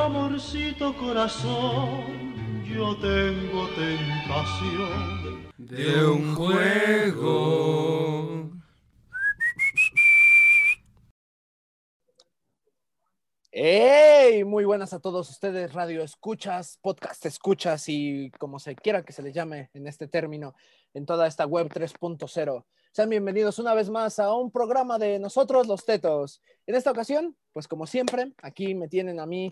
Amorcito corazón, yo tengo tentación de un juego. ¡Hey! Muy buenas a todos ustedes, radio escuchas, podcast escuchas y como se quiera que se le llame en este término, en toda esta web 3.0. Sean bienvenidos una vez más a un programa de nosotros los tetos. En esta ocasión, pues como siempre, aquí me tienen a mí,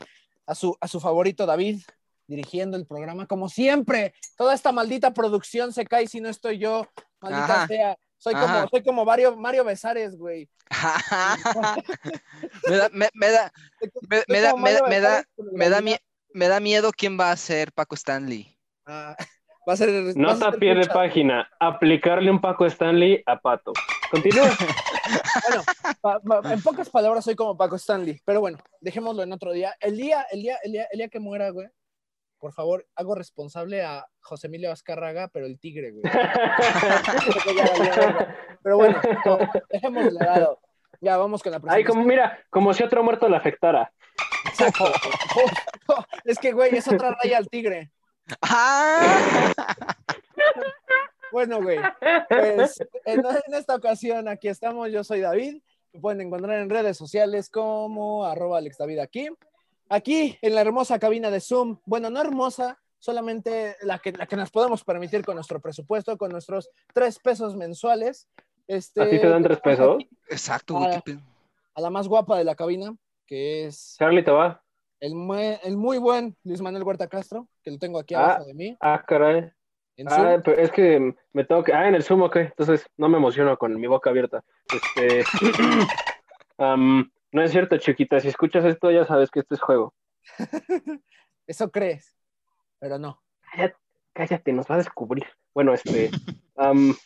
a su, a su favorito David, dirigiendo el programa. Como siempre, toda esta maldita producción se cae si no estoy yo, maldita Ajá. sea. Soy como, soy como Mario, Mario Besares, güey. me da, me, me da, me, me da, me, da- me da, me da miedo quién va a ser Paco Stanley. Ah, va a ser. Nota a pie de página. Aplicarle un Paco Stanley a Pato. Continúa. Bueno, pa- pa- en pocas palabras soy como Paco Stanley, pero bueno, dejémoslo en otro día. El día, el día, el día, el día que muera, güey, por favor, hago responsable a José Emilio Azcárraga, pero el tigre, güey. Pero bueno, no, dejémoslo de lado. Ya vamos con la Ay, presentación. como mira, como si otro muerto le afectara. Exacto. Es que, güey, es otra raya al tigre. ¡Ah! Bueno, güey, pues en, en esta ocasión aquí estamos, yo soy David, me pueden encontrar en redes sociales como arroba AlexDavid aquí, aquí en la hermosa cabina de Zoom, bueno, no hermosa, solamente la que, la que nos podemos permitir con nuestro presupuesto, con nuestros tres pesos mensuales. Este, ¿A ti te dan tres pesos? Exacto, güey. Ah. qué pedo. A la más guapa de la cabina, que es Charlie te va. El, mue- el muy buen Luis Manuel Huerta Castro, que lo tengo aquí Ah. abajo de mí, Ah, caray. Ah, pero es que me tengo que. Ah, en el Zoom, ok. Entonces no me emociono con mi boca abierta. Este. no es cierto, chiquita. Si escuchas esto, ya sabes que este es juego. Eso crees, pero no. Cállate, cállate, nos va a descubrir. Bueno, este.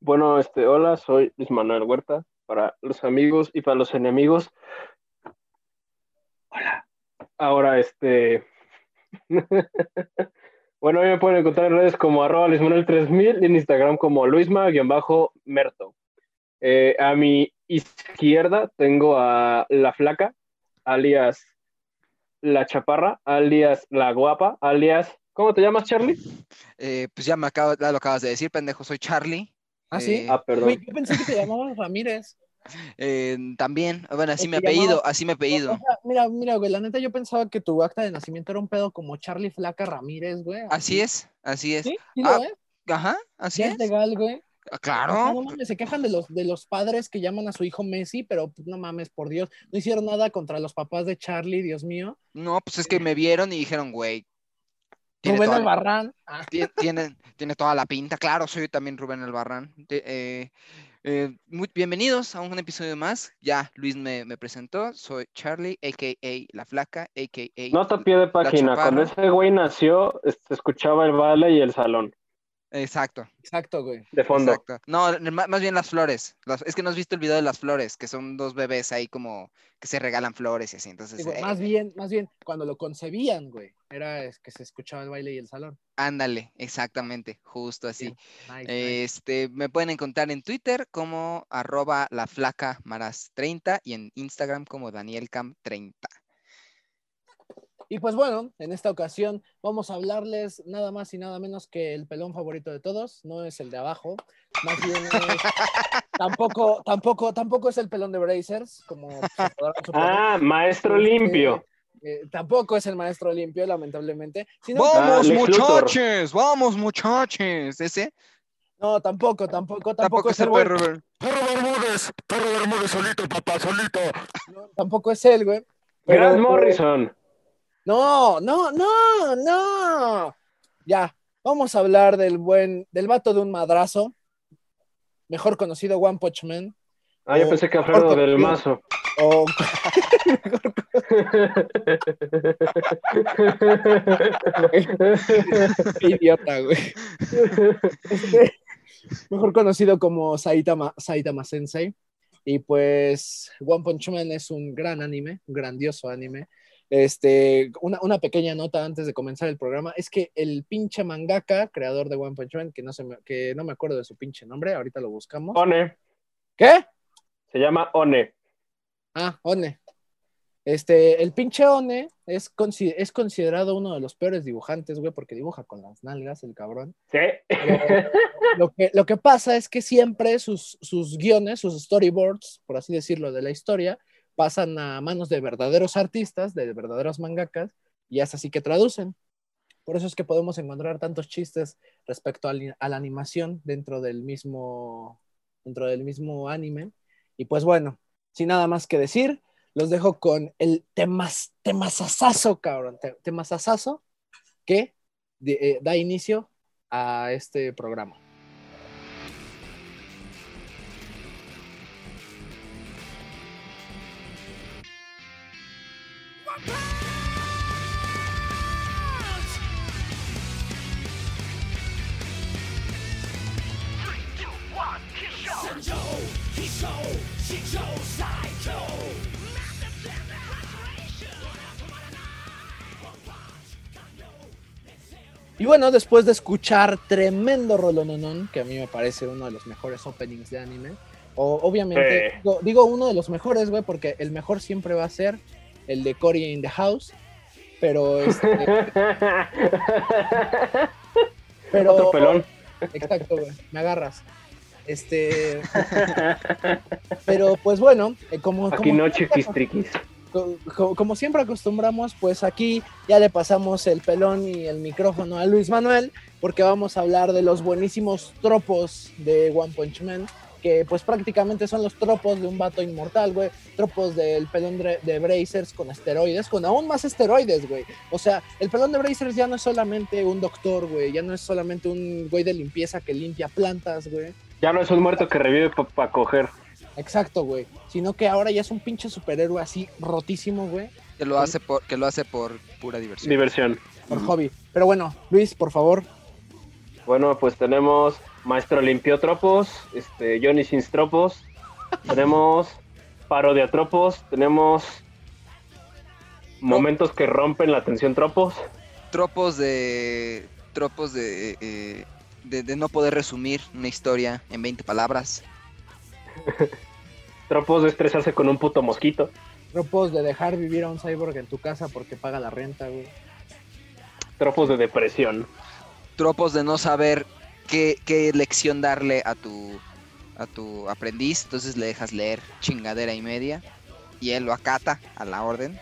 bueno, este, hola, soy Luis Manuel Huerta. Para los amigos y para los enemigos. Hola. Ahora, este. bueno, a mí me pueden encontrar en redes como arroba Luis Manuel 3000 y en Instagram como Luisma-Merto. Eh, a mi izquierda tengo a La Flaca, alias La Chaparra, alias La Guapa, alias. ¿Cómo te llamas, Charlie? Eh, pues ya me acabo, ya lo acabas de decir, pendejo, soy Charlie. ¿Ah, sí? Eh, Ah, perdón. Güey, yo pensé que te llamabas Ramírez. Eh, también, bueno, así O te apellido, así O apellido. sea, mira, mira, güey, la neta yo pensaba que tu acta de nacimiento era un pedo como Charlie Flaca Ramírez, güey. Así es, así es. ¿Sí? ¿Sí lo Ah, es? Ajá, así ¿Sí es. es legal, güey? Ah, No, Claro. no mames, se quejan de los, de los padres que llaman a su hijo Messi, pero pues, no mames, por Dios, no hicieron nada contra los papás de Charlie, Dios mío. No, pues es que me vieron y dijeron, güey. Tiene Rubén Albarrán. Tie- tiene, tiene toda la pinta. Claro, soy también Rubén Albarrán. De- eh, eh, muy bienvenidos a un episodio más. Ya Luis me, me presentó. Soy Charlie, a.k.a. La Flaca, a.k.a. Nota pie de página. Cuando ese güey nació, es- se escuchaba el vale y el salón Exacto, exacto, güey. de fondo. exacto. No, más bien las flores. Las- es que no has visto el video de las flores, que son dos bebés ahí como que se regalan flores y así. Entonces, Sí, güey, eh, Más bien, más bien, cuando lo concebían, güey, era es que se escuchaba el baile y el salón. ándale, exactamente, justo así. Nice, nice. Este, me pueden encontrar en Twitter como arroba la flaca maras 30 y en Instagram como danielcam 30. Y pues bueno, en esta ocasión vamos a hablarles nada más y nada menos que el pelón favorito de todos, no es el de abajo, más bien es- tampoco, tampoco, tampoco es el pelón de Brazers, como se podrán suponer. Ah, maestro Este, limpio. eh, tampoco es el maestro limpio, lamentablemente. Sino, ¡Vamos, muchachos! ¡Vamos, muchachos! ¿Ese? no, tampoco, tampoco, tampoco, Tampoco es el güey. perro. güey. Perro Bermúdez, perro Bermúdez solito, papá, solito. No, tampoco es él, güey. Pero- Grant Morrison. No, no, no, no. Ya, vamos a hablar del buen, del vato de un madrazo, mejor conocido One Punch Man. Ah, yo Oh, pensé que Alfredo del. Mazo. O Qué idiota, güey. Este, mejor conocido como Saitama, Saitama Sensei. Y pues One Punch Man es un gran anime, un grandioso anime. Este, una, una pequeña nota antes de comenzar el programa es que el pinche mangaka, creador de One Punch Man, que no, se me, que no me acuerdo de su pinche nombre, ahorita lo buscamos. One. ¿Qué? Se llama One. Ah, One. Este, el pinche One es, es considerado uno de los peores dibujantes, güey, porque dibuja con las nalgas, el cabrón. Sí. Pero lo, que, lo que pasa es que siempre sus, sus guiones, sus storyboards, por así decirlo, de la historia, pasan a manos de verdaderos artistas, de verdaderos mangakas, y es así que traducen. Por eso es que podemos encontrar tantos chistes respecto a la animación dentro del mismo, anime. Y pues bueno, sin nada más que decir, los dejo con el temas, temazazazo, cabrón, te- temazazazo que eh, da inicio a este programa. Y bueno, después de escuchar tremendo rolononón, que a mí me parece uno de los mejores openings de anime, o obviamente, Sí. digo, digo uno de los mejores, güey, porque el mejor siempre va a ser el de Cory in the House, pero este, pero Otro pelón. Exacto, güey, me agarras. Este, pero pues bueno, eh, como, Aquí como no co- como siempre acostumbramos, pues aquí ya le pasamos el pelón y el micrófono a Luis Manuel, porque vamos a hablar de los buenísimos tropos de One Punch Man, que pues prácticamente son los tropos de un vato inmortal, güey, tropos del pelón de, Brazers con esteroides, con aún más esteroides, güey. O sea, el pelón de Brazers ya no es solamente un doctor, güey, ya no es solamente un güey de limpieza que limpia plantas, güey. Ya no es un muerto que revive para coger. Exacto, güey. Sino que ahora ya es un pinche superhéroe así rotísimo, güey. Que lo hace por, que lo hace por pura diversión. Diversión. por hobby. Pero bueno, Luis, por favor. Bueno, pues tenemos Maestro Limpiotropos, este, Johnny Sins Tropos, tenemos Parodia Tropos, tenemos Momentos que rompen la tensión Tropos, Tropos de. Tropos de, eh, de. de no poder resumir una historia en 20 palabras. Tropos de estresarse con un puto mosquito, Tropos de dejar vivir a un cyborg en tu casa porque paga la renta, güey. Tropos de depresión. Tropos de no saber qué, qué lección darle a tu. a tu aprendiz. Entonces le dejas leer chingadera y media. Y él lo acata a la orden.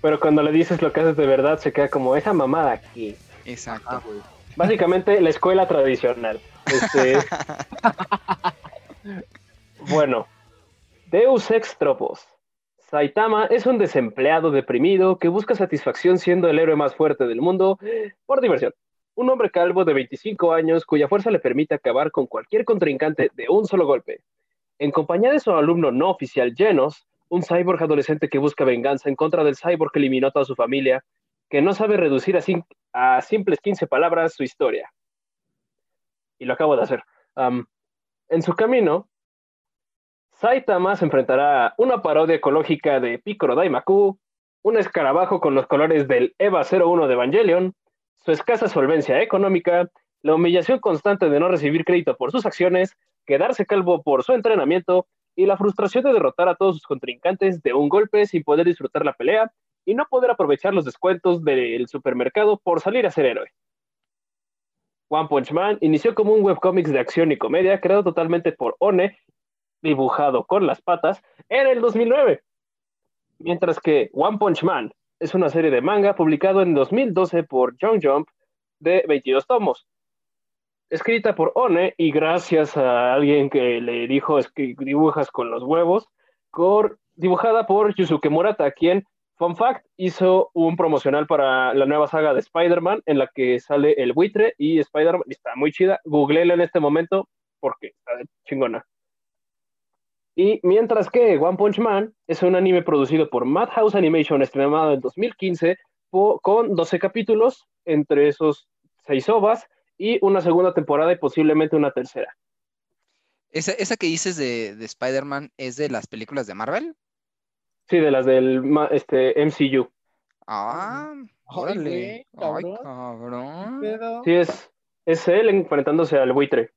Pero cuando le dices lo que haces de verdad, se queda como esa mamada aquí. Exacto. Básicamente la escuela tradicional. Este, bueno, Deus Ex Tropos. Saitama es un desempleado deprimido que busca satisfacción siendo el héroe más fuerte del mundo por diversión. Un hombre calvo de 25 años cuya fuerza le permite acabar con cualquier contrincante de un solo golpe. En compañía de su alumno no oficial Genos, un cyborg adolescente que busca venganza en contra del cyborg que eliminó a toda su familia, que no sabe reducir a, sim- a simples 15 palabras su historia. Y lo acabo de hacer. En su camino, Saitama se enfrentará a una parodia ecológica de Piccolo Daimaku, un escarabajo con los colores del EVA 01 de Evangelion, su escasa solvencia económica, la humillación constante de no recibir crédito por sus acciones, quedarse calvo por su entrenamiento y la frustración de derrotar a todos sus contrincantes de un golpe sin poder disfrutar la pelea y no poder aprovechar los descuentos del supermercado por salir a ser héroe. One Punch Man inició como un webcómics de acción y comedia creado totalmente por One, dibujado con las patas, en el 2009. Mientras que One Punch Man es una serie de manga publicado en 2012 por Young Jump de 22 tomos. Escrita por One y gracias a alguien que le dijo que dibujas con los huevos, dibujada por Yusuke Murata, quien, fun fact, hizo un promocional para la nueva saga de Spider-Man en la que sale el buitre y Spider-Man, está muy chida, googleela en este momento porque está chingona. Y mientras que One Punch Man es un anime producido por Madhouse Animation estrenado en 2015 po- con 12 capítulos, entre esos 6 ovas y una segunda temporada y posiblemente una tercera. Esa, esa que dices de, de Spider-Man es de las películas de Marvel. Sí, de las del este, MCU. Ah, Ay, órale. Ay, cabrón. Sí, es, es él enfrentándose al buitre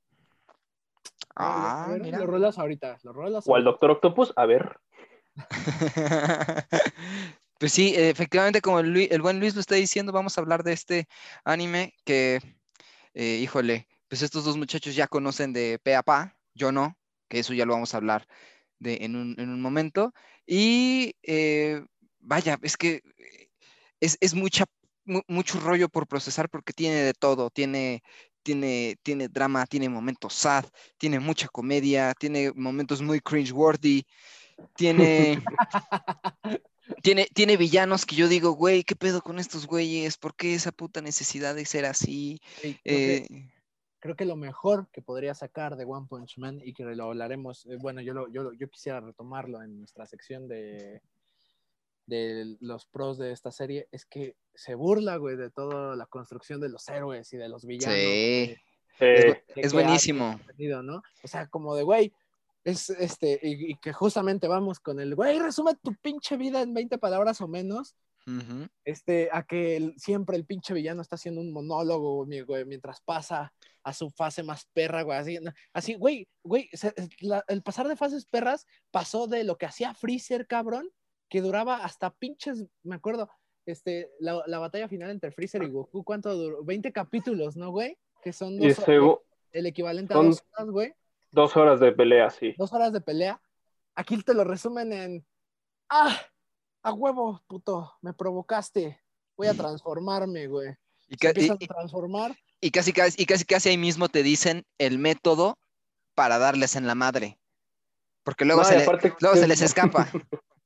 Ah, A ver, mira. Lo rolas ahorita, lo rolas o al. Doctor Octopus. A ver, Pues sí, efectivamente, como el, Lui- el buen Luis lo está diciendo, vamos a hablar de este anime que, eh, híjole, pues estos dos muchachos ya conocen de pe a pa, yo no, que eso ya lo vamos a hablar de, en, un, en un momento. Y eh, vaya, es que eh, es, es mucha, mu- mucho rollo por procesar porque tiene de todo, tiene, tiene, tiene drama, tiene momentos sad, tiene mucha comedia, tiene momentos muy cringe-worthy, tiene... Tiene, tiene villanos que yo digo, güey, ¿qué pedo con estos güeyes? ¿Por qué esa puta necesidad de ser así? Sí, creo, que, Eh, creo que lo mejor que podría sacar de One Punch Man y que lo hablaremos, eh, bueno, yo, lo- yo, yo quisiera retomarlo en nuestra sección de, de los pros de esta serie, es que se burla, güey, de toda la construcción de los héroes y de los villanos. Sí. güey, Es, es buenísimo. tenido, ¿no? O sea, como de, güey, es este, y, y que justamente vamos con el, güey, resume tu pinche vida en 20 palabras o menos, Ujú. este, a que el- siempre el pinche villano está haciendo un monólogo, mi- güey, mientras pasa a su fase más perra, güey, así, no, así, güey, güey, se- la- el pasar de fases perras pasó de lo que hacía Freezer, cabrón, que duraba hasta pinches, me acuerdo, este, la, la batalla final entre Freezer y Goku, ¿cuánto duró? 20 capítulos, ¿no, güey? Que son dos, segu- el equivalente son- a dos horas, güey, dos horas de pelea, sí. dos horas de pelea. Aquí te lo resumen en, ah, a huevo, puto, me provocaste, voy a transformarme, güey. Y, Se empiezan y- a transformar. y casi, casi, y casi casi ahí mismo te dicen el método para darles en la madre. Porque luego, No, se, y le- aparte- luego se les escapa.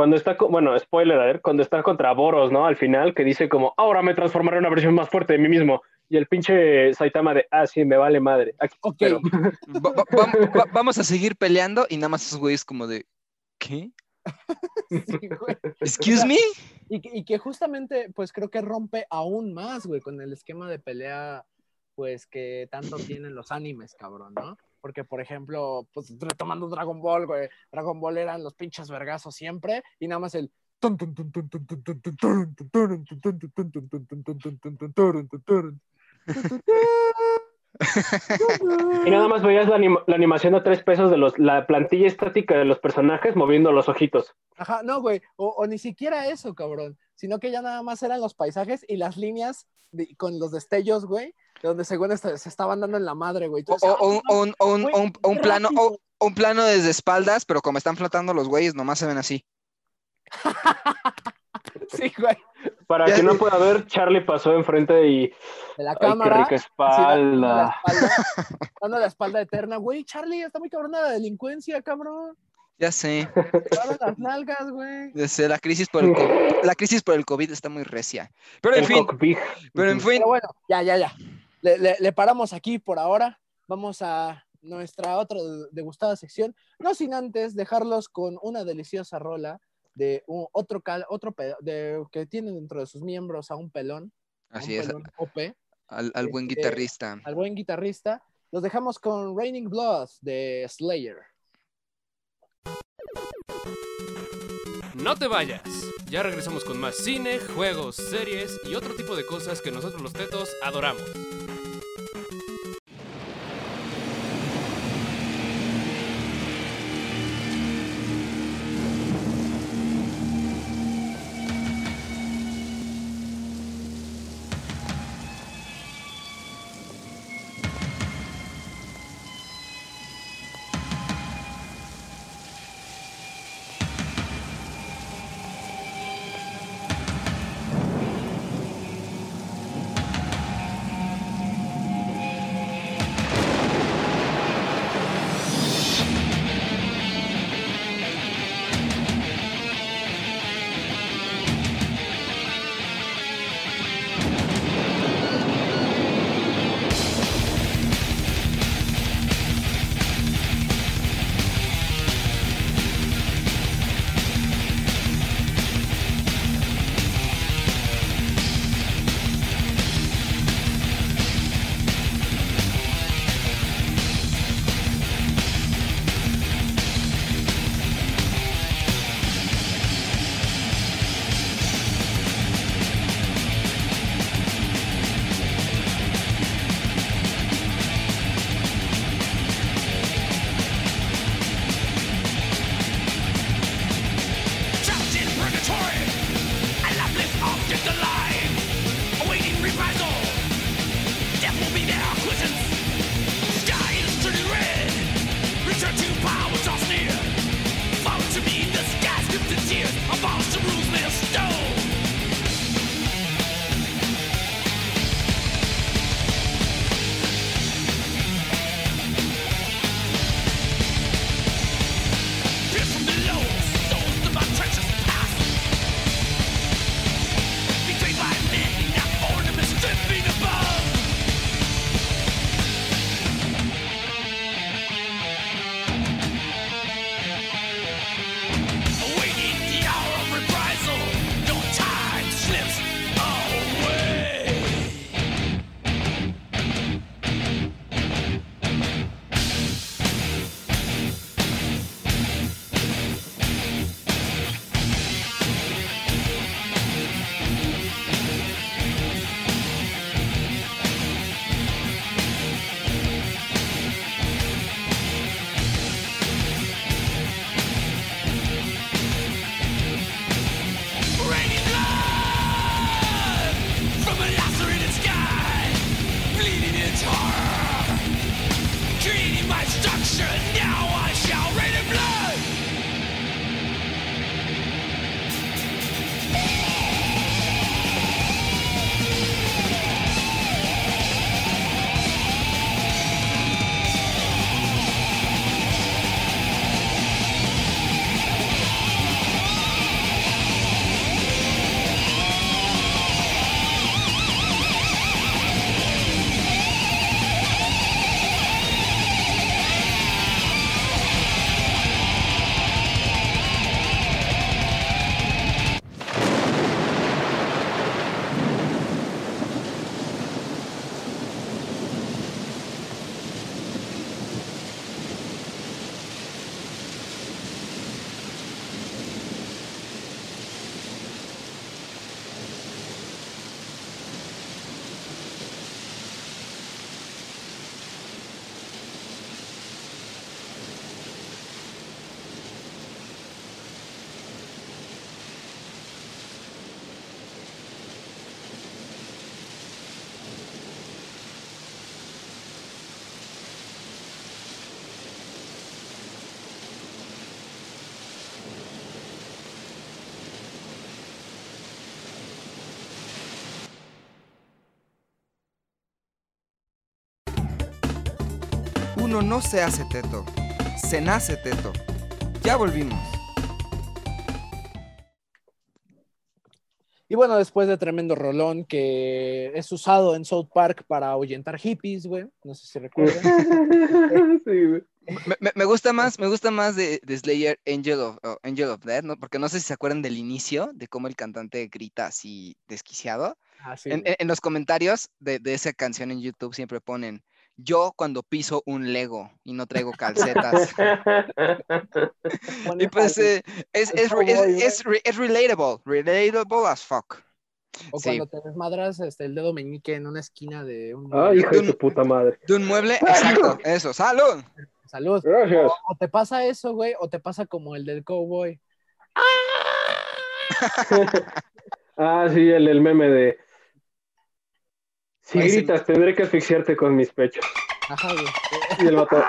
Cuando está, bueno, spoiler, a ver, cuando está contra Boros, ¿no? Al final, que dice como, ahora me transformaré en una versión más fuerte de mí mismo. Y el pinche Saitama de, ah, sí, me vale madre. Aquí, Ok, pero- Va- va- va- va- vamos a seguir peleando y nada más esos güeyes como de, ¿qué? sí, güey. ¿Excuse me? Y, que- y que justamente, pues creo que rompe aún más, güey, con el esquema de pelea, pues que tanto tienen los animes, cabrón, ¿no? Porque, por ejemplo, pues retomando Dragon Ball, güey, Dragon Ball eran los pinches vergazos siempre y nada más el... Y nada más veías la, anima- la animación a tres pesos de los, la plantilla estática de los personajes moviendo los ojitos. Ajá, no, güey, o, o ni siquiera eso, cabrón, sino que ya nada más eran los paisajes y las líneas de- con los destellos, güey, donde según esto se estaban dando en la madre, güey. O, o un- o un- güey, plano, un plano desde espaldas, pero como están flotando los güeyes, nomás se ven así. Sí, güey, Para Ya que no pueda ver, Charlie pasó enfrente y. de la ¡Ay, qué cámara. rica así, dando la espalda! dando la espalda eterna, güey, Charlie, está muy cabrona la delincuencia, cabrón. Ya sé, las nalgas, güey. ya sé, la crisis por el COVID, la crisis por el COVID está muy recia. Pero en El fin, cockpit. pero en fin, Pero bueno, ya, ya, ya. Le, le- le paramos aquí por ahora. Vamos a nuestra otra degustada sección. No sin antes dejarlos con una deliciosa rola de un- otro, cal, otro pe- de, que tiene dentro de sus miembros a un pelón. así un es, pelón OP, al, al buen este, guitarrista. al buen guitarrista. Los dejamos con Raining Blood de Slayer. No te vayas. Ya regresamos con más cine, juegos, series y otro tipo de cosas que nosotros los tetos adoramos. Uno no se hace teto, se nace teto. Ya volvimos. Y bueno, después de tremendo rolón que es usado en South Park para ahuyentar hippies, güey. No sé si recuerdan. Sí, güey. Me, me- me gusta más, me gusta más de, de Slayer Angel of, oh, Angel of Death, ¿no? Porque no sé si se acuerdan del inicio, de cómo el cantante grita así desquiciado. Ah, sí, En, güey. en- en los comentarios de, de esa canción en YouTube siempre ponen, yo cuando piso un Lego y no traigo calcetas. Y pues eh, es, es, es- relatable, relatable as fuck. O sí. cuando te desmadras este, el dedo meñique en una esquina de un... Ay, hijo de tu puta madre. De un mueble, exacto, eso, salud. Salud. Gracias. O te pasa eso, güey, o te pasa como el del cowboy. Ah, sí, el, el meme de. Si Ay, sí. gritas, tendré que asfixiarte con mis pechos. Ajá, güey. Y el vato.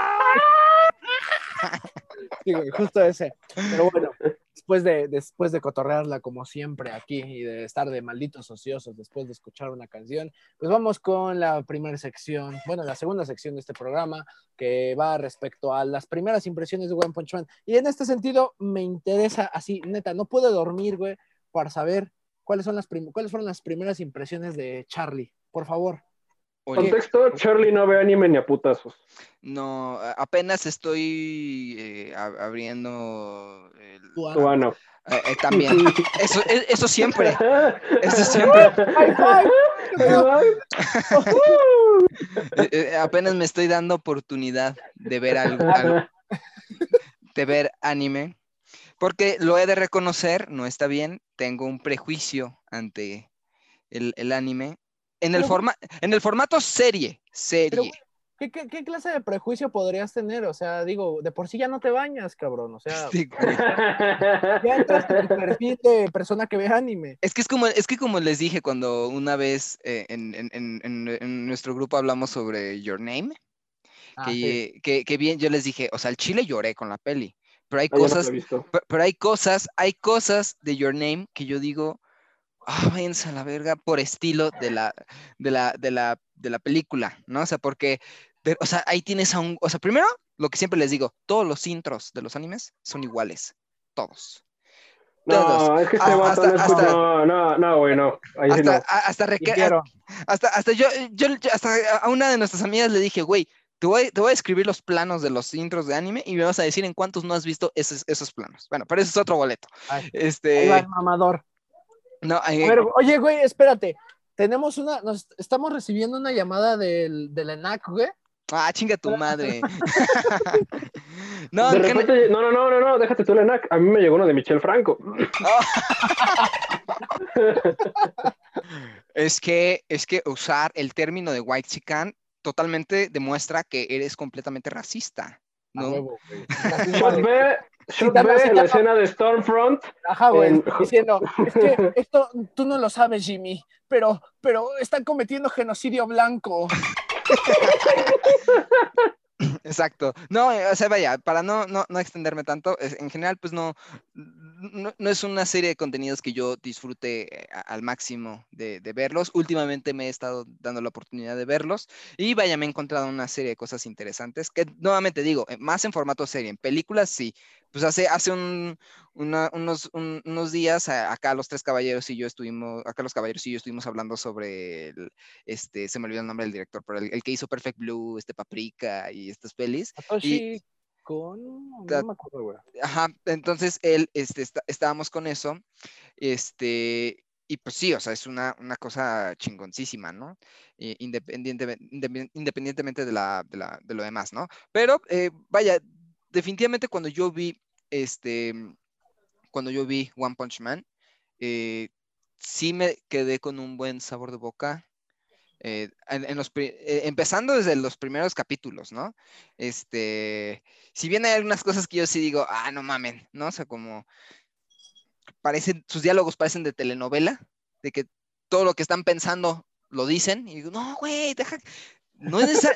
Sí, güey, justo ese. Pero bueno, después de, después de cotorrearla como siempre aquí y de estar de malditos ociosos después de escuchar una canción, pues vamos con la primera sección, bueno, la segunda sección de este programa, que va respecto a las primeras impresiones de One Punch Man. Y en este sentido, me interesa así, neta, no puedo dormir, güey, para saber cuáles, son las cuáles fueron las primeras impresiones de Charlie. Por favor. Oye, Contexto: Charlie no ve anime ni a putazos. no, apenas estoy eh, ab- abriendo el-. Tu ano. eh, eh, también. Eso, e- eso siempre. Eso siempre. Eh, eh, apenas me estoy dando oportunidad de ver algo, algo- de ver anime. Porque lo he de reconocer, no está bien, tengo un prejuicio ante el, el anime. En el, Pero- forma, en el formato serie, serie. ¿Qué, qué, qué clase de prejuicio podrías tener? O sea, digo, de por sí ya no te bañas, cabrón. O sea, Sí, güey. ya entras en el perfil de persona que ve anime. Es que es como, es que como les dije cuando una vez eh, en, en- en- nuestro grupo hablamos sobre Your Name, Ah, que, sí. que, que bien yo les dije, o sea, al chile lloré con la peli, pero hay Ah, no cosas, pero hay cosas, hay cosas de Your Name que yo digo, ah, váyanse a la verga por estilo de la, de la, de la, de la película, ¿no? O sea, porque, de- o sea, ahí tienes a un, o sea, primero, lo que siempre les digo, todos los intros de los animes son iguales, todos. todos. No, es que este Ah, vato hasta- no hasta- No, no, no, güey, no. Ahí sí Hasta, no. a- hasta, hasta, hasta yo, hasta a una de nuestras amigas le dije, güey, te voy, te voy a escribir los planos de los intros de anime y me vas a decir en cuántos no has visto esos, esos planos. Bueno, pero ese es otro boleto. Ay, Ahí Este, va el mamador. No, eh, A ver, oye, güey, espérate. Tenemos una, nos estamos recibiendo una llamada del, del ENAC, güey. ah, chinga tu madre. no, de repente, no, no, no, no, no, déjate tú, Lenac. A mí me llegó uno de Michel Franco. es que, es que usar el término de white chican totalmente demuestra que eres completamente racista. ¿no? huevo, güey. Shot Cítame, B, cítame. la escena de Stormfront. Ajá, güey, En- diciendo, es que esto tú no lo sabes, Jimmy, pero, pero están cometiendo genocidio blanco. Exacto. No, eh, o sea, vaya, para no, no, no extenderme tanto, en general, pues no, no, no es una serie de contenidos que yo disfrute eh, a- al máximo de, de verlos. Últimamente me he estado dando la oportunidad de verlos y vaya, me he encontrado una serie de cosas interesantes que nuevamente digo, eh, más en formato serie, en películas sí. Pues hace, hace un, una- unos, un- unos días acá los tres caballeros y yo estuvimos, acá los caballeros y yo estuvimos hablando sobre el, este, se me olvidó el nombre del director, pero el, el que hizo Perfect Blue, este Paprika y estas pelis. Satoshi con... No Ta- me acuerdo, güey. Ajá, entonces él, este, está- estábamos con eso, este, y pues sí, o sea, es una, una cosa chingoncísima, ¿no? Eh, independientemente, independ- independientemente de, la, de, la- de lo demás, ¿no? Pero, eh, vaya, definitivamente cuando yo vi, este, cuando yo vi One Punch Man, eh, sí me quedé con un buen sabor de boca. eh, en, los, eh, empezando desde los primeros capítulos, ¿no? Este, si bien hay algunas cosas que yo sí digo, ah, no mamen, ¿no? O sea, como parecen, sus diálogos parecen de telenovela, de que todo lo que están pensando lo dicen, y digo, no, güey, deja, No es,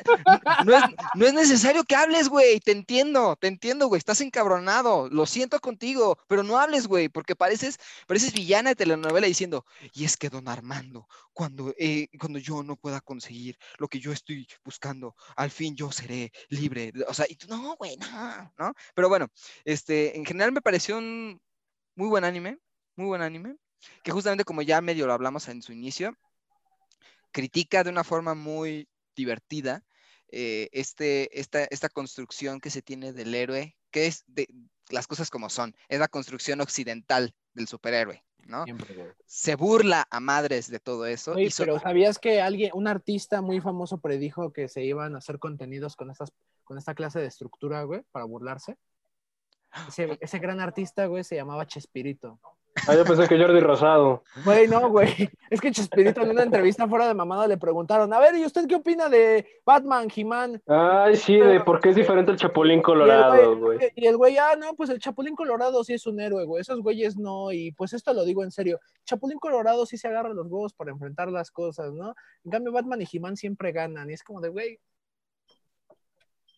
no, es, no es necesario que hables, güey. Te entiendo, te entiendo, güey. Estás encabronado. Lo siento contigo, pero no hables, güey, porque pareces, pareces villana de telenovela diciendo, y es que don Armando, cuando, eh, cuando yo no pueda conseguir lo que yo estoy buscando, al fin yo seré libre. O sea, y tú, no, güey, no, ¿no? Pero bueno, este, en general me pareció un muy buen anime, muy buen anime, que justamente como ya medio lo hablamos en su inicio, critica de una forma muy divertida eh, este, esta, esta construcción que se tiene del héroe, que es de las cosas como son, es la construcción occidental del superhéroe, ¿no? Se burla a madres de todo eso. Oye, y so- pero ¿sabías que alguien, un artista muy famoso predijo que se iban a hacer contenidos con estas, con esta clase de estructura, güey, para burlarse? Ese, ese gran artista, güey, se llamaba Chespirito. Ah, yo pensé que Jordi Rosado. Güey, no, güey. Es que Chespirito en una entrevista fuera de mamada le preguntaron, a ver, ¿y usted qué opina de Batman, He-Man? Ay, sí, de por qué es diferente el Chapulín Colorado, güey. Y el güey, ah, no, pues el Chapulín Colorado sí es un héroe, güey. Esos güeyes no. Y pues esto lo digo en serio. Chapulín Colorado sí se agarra los huevos para enfrentar las cosas, ¿no? En cambio, Batman y He-Man siempre ganan. Y es como de, güey.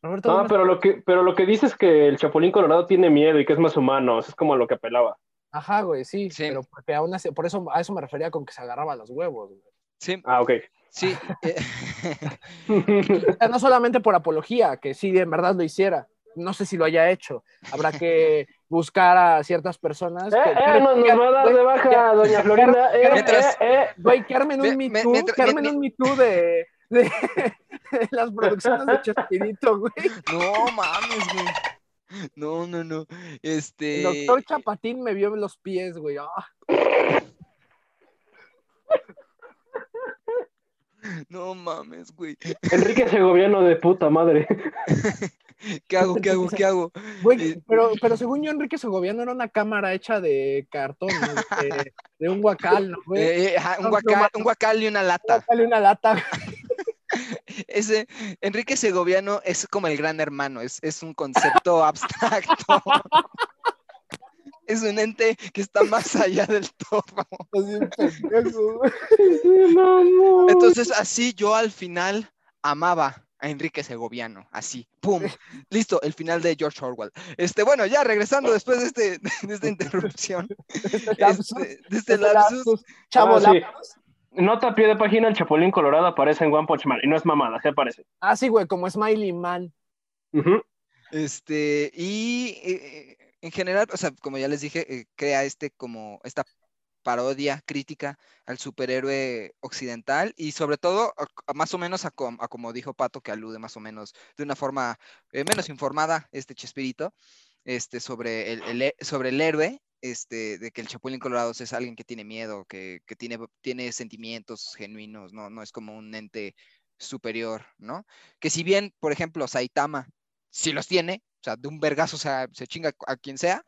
Roberto pero lo que, pero lo que dice es que el Chapulín Colorado tiene miedo y que es más humano. es como lo que apelaba. Ajá, güey, sí. Sí. Pero porque aún así, por eso, a eso me refería con que se agarraba los huevos, güey. sí, Ah, ok. sí. eh, O sea, no solamente por apología, que sí, en verdad lo hiciera. No sé si lo haya hecho. Habrá que buscar a ciertas personas. Eh, que- eh, nos, nos va a dar de Güey, baja, doña Florinda. Eh, Mientras- eh, eh. Güey, que armen un me- Me Too, mientras- que armen mi- un Me Too de, de, de las producciones de Chespirito, güey. no mames, güey. No, no, no. El Este. doctor Chapatín me vio en los pies, güey. Ah, No mames, güey. Enrique Segoviano de puta madre. ¿Qué hago? ¿Qué hago? ¿Qué hago? Güey, Eh, pero, pero según yo, Enrique Segoviano era una cámara hecha de cartón, ¿no? de, de un guacal, ¿no, güey? Eh, eh, un, No, no guacal, mames. un guacal y una lata. Sale una lata. Ese Enrique Segoviano es como el gran hermano, es, es un concepto abstracto. Es un ente que está más allá del todo. Entonces, así yo al final amaba a Enrique Segoviano, así, ¡pum! Listo, el final de George Orwell. Este, bueno, ya regresando después de, este, de esta interrupción, lapsus, este, de este Este lapsus, lapsus, Chavo Ah, sí. lapsus. Nota a pie de página, el Chapulín Colorado aparece en One Punch Man. Y no es mamada, se aparece. Ah, sí, güey, como Smiley Man. Este, y eh, en general, o sea, como ya les dije, eh, crea este como esta parodia crítica al superhéroe occidental y sobre todo, a- a más o menos a, com- a como dijo Pato, que alude más o menos de una forma eh, menos informada, este Chespirito, este, sobre el, sobre el héroe, este, de que el Chapulín Colorado es alguien que tiene miedo, que, que tiene, tiene sentimientos genuinos, ¿no? No es como un ente superior, ¿no? Que si bien, por ejemplo, Saitama si los tiene, o sea, de un vergazo, o sea, se chinga a quien sea,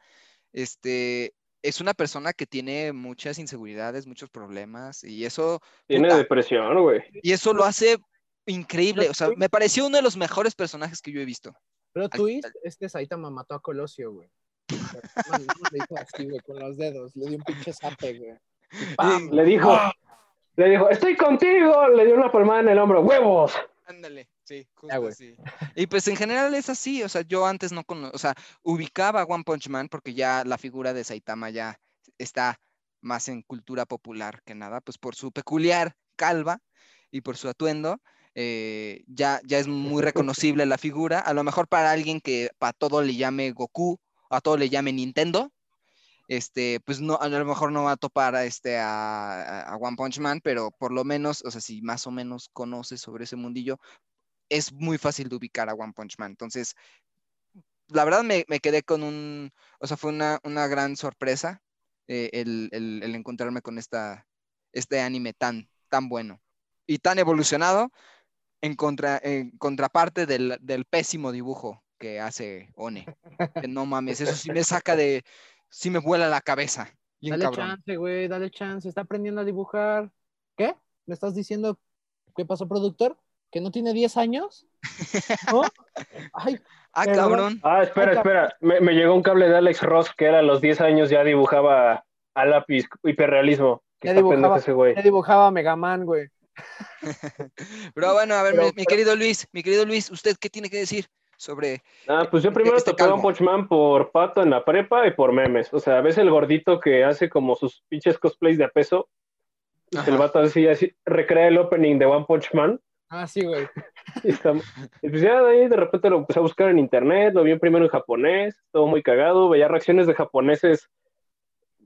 este, es una persona que tiene muchas inseguridades, muchos problemas, y eso, Tiene Puta. depresión, güey. y eso lo hace increíble, o sea, me pareció uno de los mejores personajes que yo he visto. Pero Al- twist, este Saitama mató a Colosio, güey. No, no le hizo así, güey, con los dedos. Le dio un pinche zape, güey. Le dijo, le dijo, estoy contigo. Le dio una palmada en el hombro. ¡Huevos! Ándale, sí, justo así. Y pues en general es así, o sea, yo antes no conocía, o sea, ubicaba a One Punch Man porque ya la figura de Saitama ya está más en cultura popular que nada, pues por su peculiar calva y por su atuendo, eh, ya, ya es muy reconocible la figura, a lo mejor para alguien que para todo le llame Goku, a todo le llame Nintendo, este, pues no, a lo mejor no va a topar a, este, a, One Punch Man, pero por lo menos, o sea, si más o menos conoces sobre ese mundillo, es muy fácil de ubicar a One Punch Man. Entonces, la verdad me, me quedé con un, o sea, fue una, una gran sorpresa eh, el, el- el encontrarme con esta, este anime tan, tan bueno y tan evolucionado en, contra, en contraparte del, del pésimo dibujo que hace One. Que no mames, eso sí me saca de, sí me vuela la cabeza. Bien Dale cabrón. chance, güey, dale chance. Está aprendiendo a dibujar. ¿Qué? ¿Me estás diciendo qué pasó, productor? ¿Que no tiene 10 años? ¿No? Ay, Ah, cabrón. Ah, espera, espera. Me, me llegó un cable de Alex Ross que era a los 10 años ya dibujaba a lápiz hiperrealismo. Que Ya dibujaba. ese güey. ya dibujaba a Mega Man, güey. Pero bueno, a ver, Pero- mi, mi querido Luis, mi querido Luis, ¿usted qué tiene que decir sobre... Ah, pues yo primero Este topé a calvo. One Punch Man por pato en la prepa y por memes. O sea, ves el gordito que hace como sus pinches cosplays de a peso. Ajá. el vato así, así recrea el opening de One Punch Man. Ah, sí, güey. Y, está- y pues ya de ahí de repente lo empecé a buscar en internet, lo vi primero en japonés, todo muy cagado, veía reacciones de japoneses.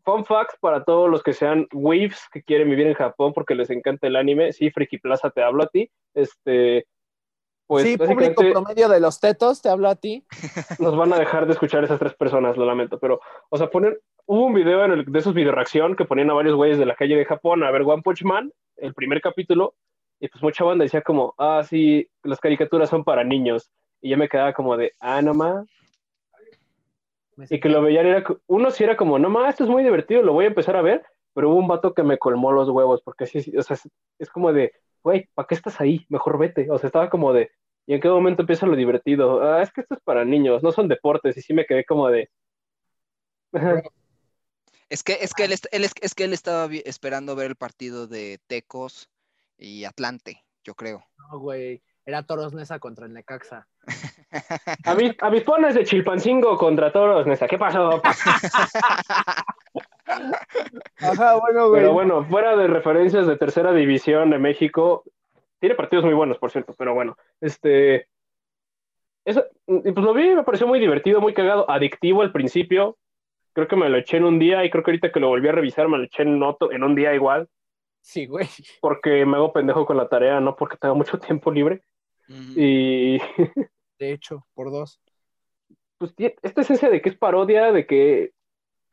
Fun facts para todos los que sean weaves que quieren vivir en Japón porque les encanta el anime. Sí, Friki Plaza, te hablo a ti. Este, pues sí, público promedio de los tetos, te hablo a ti. nos van a dejar de escuchar esas tres personas, lo lamento. Pero, o sea, ponen, hubo un video en el, de esos video reacción que ponían a varios güeyes de la calle de Japón a ver One Punch Man, el primer capítulo, y pues mucha banda decía como, ah, sí, las caricaturas son para niños. Y yo me quedaba como de, ah, no más. Y que lo veían, era, uno sí era como, no más, esto es muy divertido, lo voy a empezar a ver. Pero hubo un vato que me colmó los huevos, porque sí, sí, o sea, es, es como de, güey, ¿para qué estás ahí? Mejor vete. O sea, estaba como de, ¿y en qué momento empieza lo divertido? Ah, es que esto es para niños, no son deportes. Y sí me quedé como de, Es que, es que él, es, es que él estaba esperando ver el partido de Tecos y Atlante, yo creo. No, güey. Era Toros Nesa contra el Necaxa. Avis- Avispones de Chilpancingo contra Toros, Nesa. ¿Qué pasó? Ajá, bueno, güey. Pero bueno, fuera de referencias de tercera división de México, tiene partidos muy buenos, por cierto, pero bueno, este. Eso, y pues lo vi, me pareció muy divertido, muy cagado, adictivo al principio. Creo que me lo eché en un día y creo que ahorita que lo volví a revisar me lo eché en, otro, en un día igual, Sí, güey. porque me hago pendejo con la tarea, no porque tenga mucho tiempo libre. Y De hecho, por dos. pues esta esencia de que es parodia, de que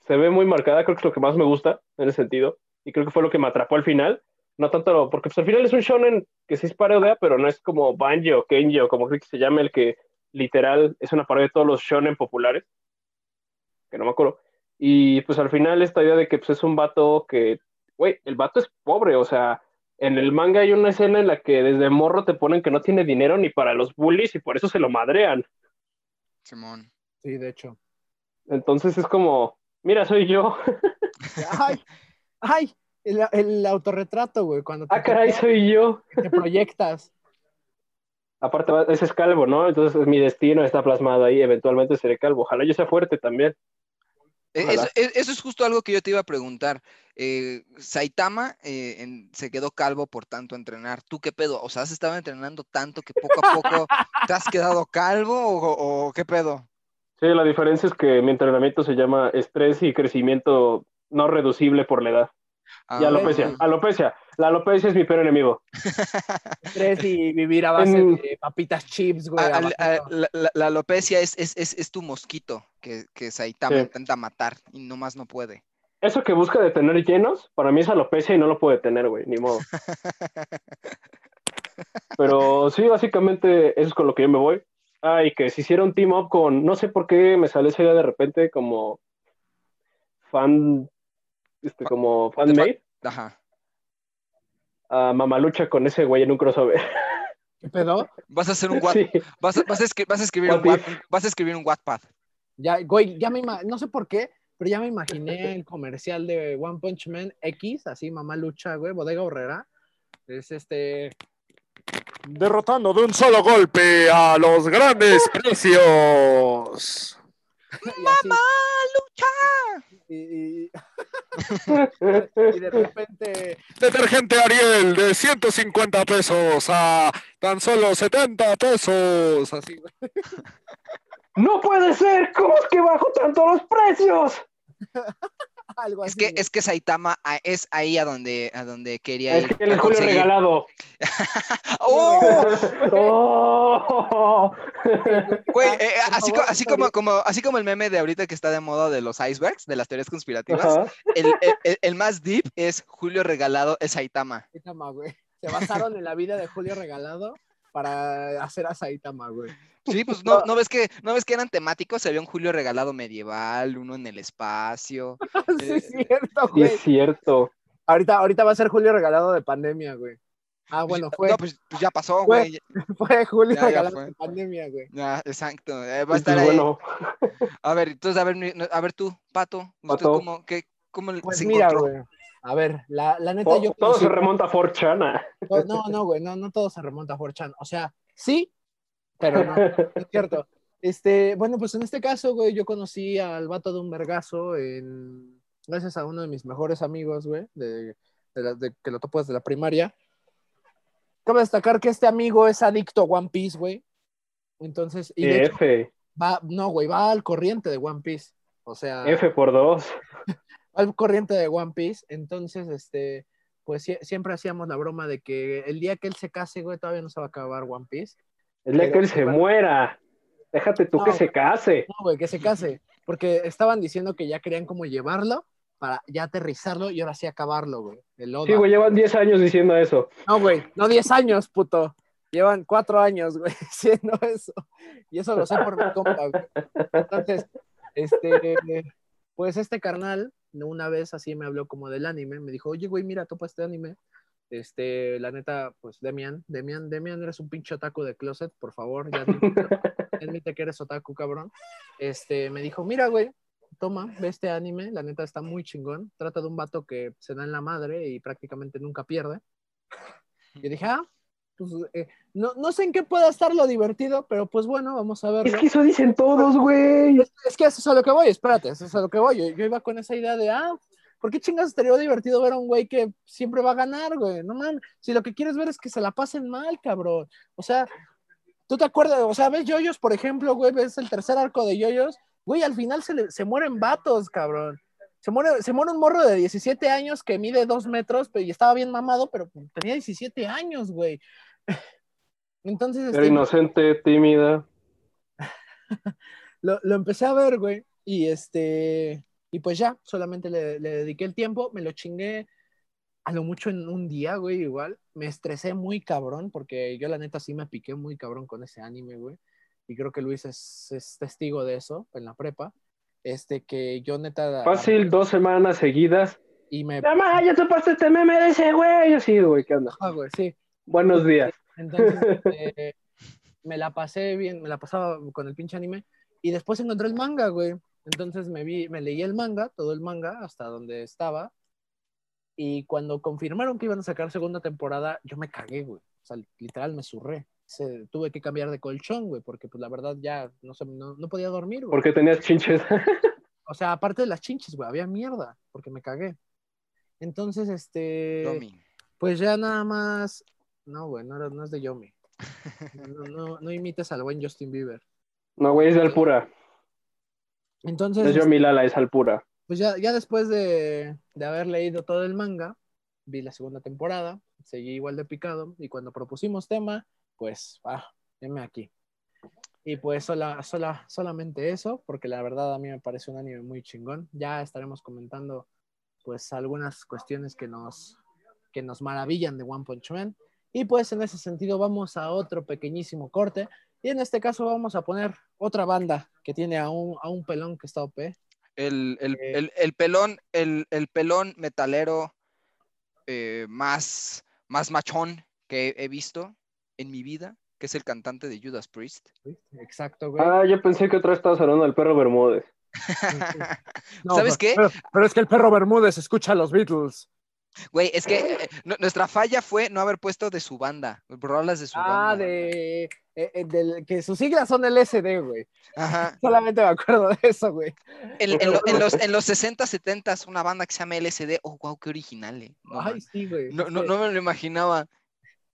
se ve muy marcada, creo que es lo que más me gusta en ese sentido. Y creo que fue lo que me atrapó al final. No tanto, lo- porque pues, al final es un shonen que sí es parodia, pero no es como Banjo o Kenji o como creo que se llame, el que literal es una parodia de todos los shonen populares. Que no me acuerdo. Y pues al final esta idea de que pues, es un vato que, güey, el vato es pobre, o sea, en el manga hay una escena en la que desde morro te ponen que no tiene dinero ni para los bullies y por eso se lo madrean. Simón. Sí, de hecho. Entonces es como, mira, soy yo. Ay, ay, el, el autorretrato, güey. Cuando te, Ah, caray, soy yo. te proyectas. Aparte, ese es calvo, ¿no? Entonces mi destino está plasmado ahí. Eventualmente seré calvo. Ojalá yo sea fuerte también. E- Ojalá. Eso, e- eso es justo algo que yo te iba a preguntar. Eh, Saitama eh, en- se quedó calvo por tanto entrenar. ¿Tú qué pedo? O sea, ¿has estado entrenando tanto que poco a poco te has quedado calvo o, o qué pedo? Sí, la diferencia es que mi entrenamiento se llama estrés y crecimiento no reducible por la edad. Y Ah, alopecia. Alopecia. La alopecia es mi peor enemigo. Tres y vivir a base En- de papitas chips, güey. a- a- la, la- la alopecia es, es, es, es tu mosquito que, que Saitama Sí. intenta matar y nomás no puede. Eso que busca detener llenos, para mí es alopecia y no lo puede detener, güey, ni modo. Pero sí, básicamente eso es con lo que yo me voy. Ah, y que se hiciera un team up con, no sé por qué me sale esa idea de repente como fan, este, como fan made, Ajá. a Mamalucha con ese güey en un crossover. ¿Qué pedo? Vas a hacer un what- Sí, vas, a, vas a escri- vas a escribir un what- vas a escribir un Wattpad. Ya, güey, ya me no sé por qué, pero ya me imaginé el comercial de One Punch Man X, así, mamá lucha, güey, bodega horrera. Es este. Derrotando de un solo golpe a los grandes precios. así, lucha! y, y- y de repente. Detergente Ariel de 150 pesos a tan solo 70 pesos. Así. ¡No puede ser! ¿Cómo es que bajo tanto los precios? Algo Es así. que, es que Saitama ah, es ahí a donde, a donde quería Es ir. que es Julio conseguir. regalado. ¡Oh! ¡Oh! Güey, Ah, eh, así, como, así como el meme de ahorita que está de moda de los icebergs, de las teorías conspirativas, el, el- el- el más deep es Julio Regalado, es Saitama. Saitama, güey. Se basaron en la vida de Julio Regalado para hacer a Saitama, güey. Sí, pues no, no ves que, no ves que eran temáticos, había un Julio Regalado medieval, uno en el espacio. sí, Eh, es cierto, Sí, güey. es cierto. Ahorita, ahorita va a ser Julio Regalado de pandemia, güey. Ah, bueno, fue, No, pues, pues ya pasó, Fue. güey. fue Julio ya, ya Regalado fue. de pandemia, güey. Ya, exacto. eh, va a Y estar pues, ahí. bueno, A ver, entonces, a ver, a ver tú, Pato, ¿usted Pato. cómo, qué, cómo Pues se mira, encontró? güey. A ver, la, la neta yo... todo se remonta a Forchana. No, no, no, güey, no, no todo se remonta a 4chan. O sea, sí, pero no, es cierto. Este, bueno, pues en este caso, güey, yo conocí al vato de un vergazo en, gracias a uno de mis mejores amigos, güey, de, de la- de- que lo topo desde la primaria. Cabe destacar que este amigo es adicto a One Piece, güey. Entonces, y de hecho, F, va, no, güey, va al corriente de One Piece. O sea, F por dos. al corriente de One Piece. Entonces, este, pues sie- siempre hacíamos la broma de que el día que él se case, güey, todavía no se va a acabar One Piece. El día que él se muera. Déjate tú No, que se case. No, güey, que se case. Porque estaban diciendo que ya querían como llevarlo para ya aterrizarlo y ahora sí acabarlo, güey. El Oda. Sí, güey, llevan 10 años diciendo eso. No, güey, no 10 años, puto. Llevan 4 años, güey, diciendo eso. Y eso lo sé por mi compa, güey. Entonces, este, pues este carnal, una vez así me habló como del anime, me dijo, oye, güey, mira, topa este anime. Este, la neta, pues Demian, Demian, Demian, eres un pinche otaku de closet, por favor, ya admite, que eres otaku, cabrón. Este, me dijo, mira, güey, toma, ve este anime, la neta está muy chingón. Trata de un vato que se da en la madre y prácticamente nunca pierde. Yo dije, ah, pues eh, no, no sé en qué pueda estar lo divertido, pero pues bueno, vamos a verlo. Es que eso dicen todos, güey. Es, es que eso es a lo que voy, espérate, eso es a lo que voy. Yo, yo iba con esa idea de, ah, ¿por qué chingas estaría divertido ver a un güey que siempre va a ganar, güey? No man, si lo que quieres ver es que se la pasen mal, cabrón. O sea, tú te acuerdas, o sea, ves Yoyos, por ejemplo, güey, ves el tercer arco de Yoyos, güey, al final se, le- se mueren vatos, cabrón. Se muere, se muere un morro de 17 años que mide 2 metros pero, y estaba bien mamado, pero tenía 17 años, güey. Entonces, Era este, inocente, tímida. lo, lo empecé a ver, güey, y este, y pues ya, solamente le, le dediqué el tiempo, me lo chingué a lo mucho en un día, güey, igual, me estresé muy cabrón, porque yo la neta sí me piqué muy cabrón con ese anime, güey, y creo que Luis es, es testigo de eso en la prepa, este, que yo neta... Fácil, dos semanas seguidas. Y me... Mamá, ya topaste este meme de ese güey. Yo sí, güey, ¿qué onda? Ah, güey, sí, Buenos días. Entonces, este, me la pasé bien, me la pasaba con el pinche anime. Y después encontré el manga, güey. Entonces me vi, me leí el manga, todo el manga, hasta donde estaba. Y cuando confirmaron que iban a sacar segunda temporada, yo me cagué, güey. O sea, literal me surré. Se, tuve que cambiar de colchón, güey, porque pues la verdad ya no, sé, no, no podía dormir, güey. Porque tenías chinches. O sea, aparte de las chinches, güey, había mierda, porque me cagué. Entonces, este Domi. pues ya nada más. No, güey, no, no es de Yomi. No, no, no imites al buen Justin Bieber. No, güey, es de Alpura. Entonces, Es yo mi Lala, es Alpura. pues ya, ya después de, de haber leído todo el manga, vi la segunda temporada, seguí igual de picado, y cuando propusimos tema, pues, ah, heme aquí. Y pues sola, sola, solamente eso, porque la verdad a mí me parece un anime muy chingón. Ya estaremos comentando pues algunas cuestiones que nos, que nos maravillan de One Punch Man. Y pues en ese sentido vamos a otro pequeñísimo corte. Y en este caso vamos a poner otra banda que tiene a un, a un pelón que está OP. El, el- Eh. el- el pelón, el, el pelón metalero eh, más, más machón que he visto en mi vida, que es el cantante de Judas Priest. Exacto, güey. Ah, yo pensé que otra vez estabas hablando del perro Bermúdez. No, ¿Sabes qué? Pero, pero es que el perro Bermúdez escucha a los Beatles. Güey, es que eh, nu- nuestra falla fue no haber puesto de su banda, rolas de su Ah, banda. de, eh, eh, del- que sus siglas son LSD, güey. Ajá. Solamente me acuerdo de eso, güey. En, en lo- en los, en los 60, 70 una banda que se llama LSD. Oh, wow, qué original, eh. No, Ay, man. sí, güey. no, no, no me lo imaginaba.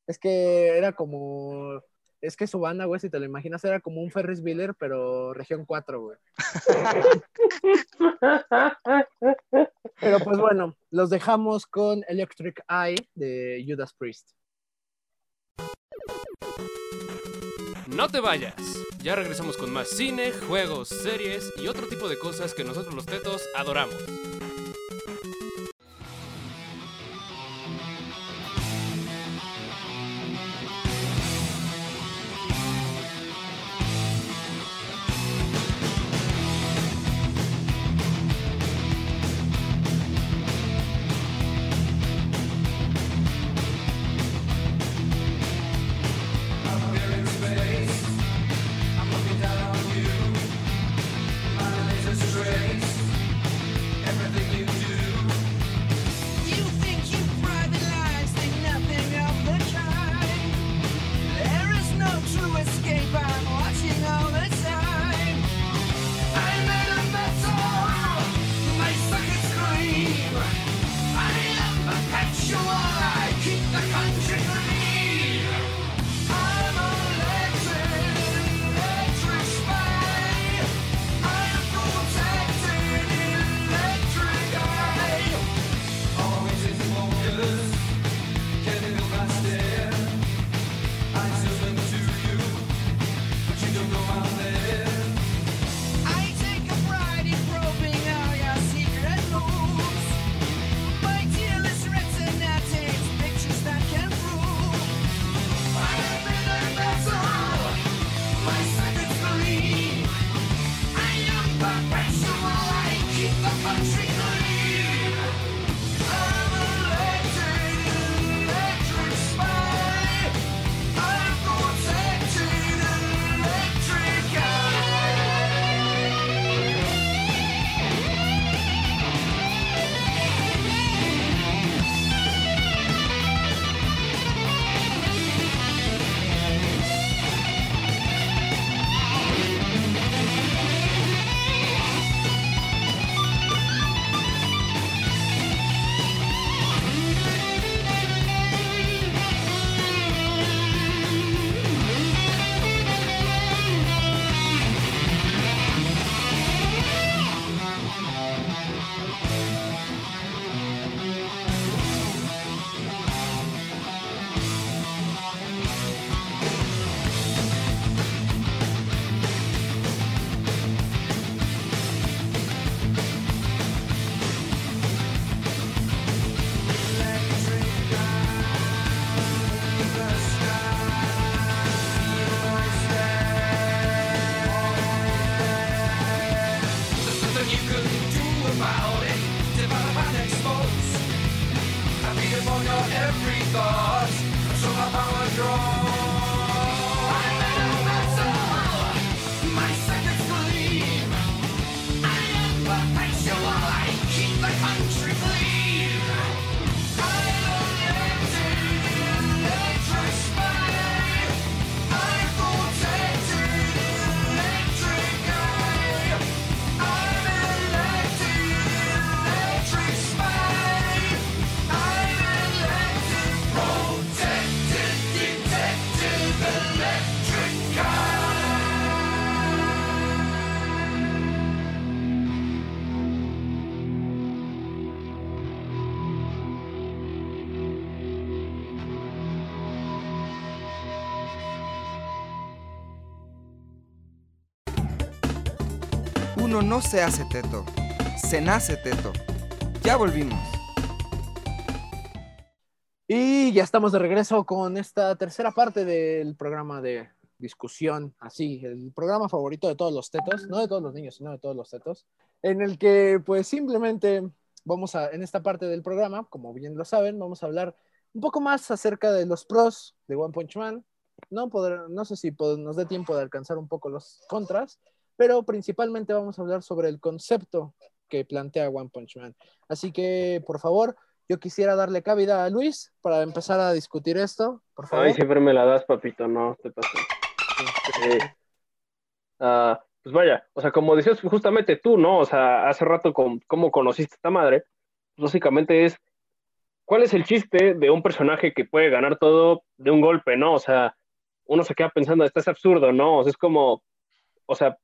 es que era como. Es que su banda, güey, si te lo imaginas, era como un Ferris Bueller, pero región 4, güey. Pero pues bueno, los dejamos con Electric Eye de Judas Priest. No te vayas. Ya regresamos con más cine, juegos, series y otro tipo de cosas que nosotros los tetos adoramos. No se hace teto, se nace teto. Ya volvimos. Y ya estamos de regreso con esta tercera parte del programa de discusión, así, el programa favorito de todos los tetos, no de todos los niños, sino de todos los tetos, en el que pues simplemente vamos a, en esta parte del programa, como bien lo saben, vamos a hablar un poco más acerca de los pros de One Punch Man. No, poder, no sé si nos dé tiempo de alcanzar un poco los contras, pero principalmente vamos a hablar sobre el concepto que plantea One Punch Man. Así que, por favor, yo quisiera darle cabida a Luis para empezar a discutir esto. Por favor. Ay, siempre me la das, papito, no te pases. Sí. Ah, pues vaya, o sea, como decías justamente tú, ¿no? O sea, hace rato, con, ¿cómo conociste a esta madre? Básicamente es, ¿cuál es el chiste de un personaje que puede ganar todo de un golpe, ¿no? O sea, uno se queda pensando, esto es absurdo, ¿no? O sea, es como, o sea,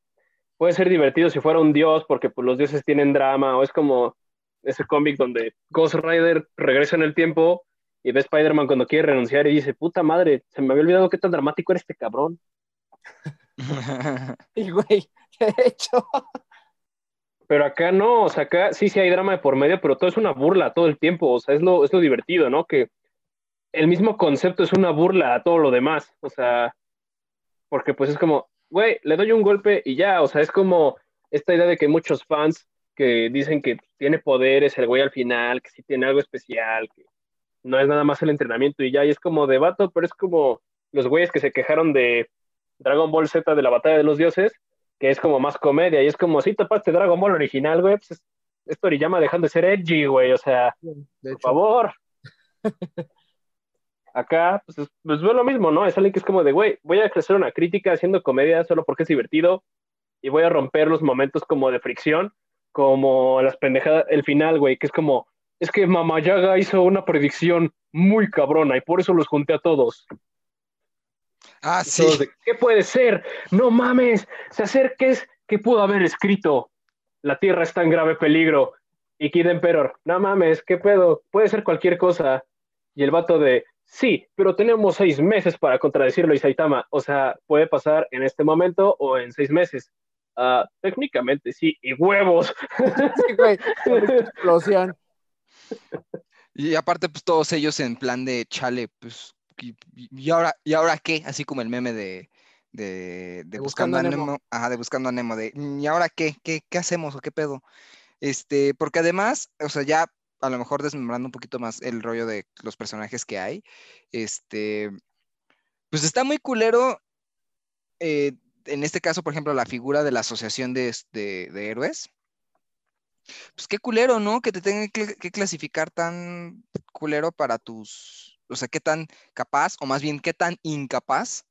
puede ser divertido si fuera un dios, porque pues los dioses tienen drama, o es como ese cómic donde Ghost Rider regresa en el tiempo y ve Spider-Man cuando quiere renunciar y dice, puta madre, se me había olvidado qué tan dramático era este cabrón. Y güey, de hecho, Pero acá no, o sea, acá sí, sí hay drama de por medio, pero todo es una burla todo el tiempo, o sea, es lo, es lo divertido, ¿no? Que el mismo concepto es una burla a todo lo demás, o sea, porque pues es como, güey, le doy un golpe y ya, o sea, es como esta idea de que muchos fans que dicen que tiene poderes el güey al final, que sí tiene algo especial, que no es nada más el entrenamiento y ya, y es como debato, pero es como los güeyes que se quejaron de Dragon Ball Z de la batalla de los dioses, que es como más comedia, y es como, si tapaste Dragon Ball original, güey, pues es, es Toriyama dejando de ser edgy, güey, o sea, de por hecho, favor. Acá, pues, es, pues veo lo mismo, ¿no? Es alguien que es como de, güey, voy a hacer una crítica haciendo comedia solo porque es divertido y voy a romper los momentos como de fricción, como las pendejadas, el final, güey, que es como, es que Mamayaga hizo una predicción muy cabrona y por eso los junté a todos. ah, sí. de, ¿Qué puede ser? No mames, se acerques, ¿qué pudo haber escrito? La Tierra está en grave peligro. Y Kid Emperor, no mames, ¿qué pedo? Puede ser cualquier cosa. Y el vato de, sí, pero tenemos seis meses para contradecirlo y Saitama. O sea, puede pasar en este momento o en seis meses. Ah, técnicamente sí, y huevos. sí, güey, explosión. Y aparte, pues todos ellos en plan de chale, pues, y, ahora, ¿y ahora qué? Así como el meme de, de, de De Buscando Buscando a a Nemo. Nemo, ajá, de Buscando a Nemo, de ¿y ahora qué? ¿Qué, qué hacemos o qué pedo? Este, porque además, o sea, ya a lo mejor desmembrando un poquito más el rollo de los personajes que hay, este, pues está muy culero, eh, en este caso, por ejemplo, la figura de la asociación de, de- de héroes. Pues qué culero, ¿no? Que te tengan que, que clasificar tan culero para tus, o sea, qué tan capaz, o más bien qué tan incapaz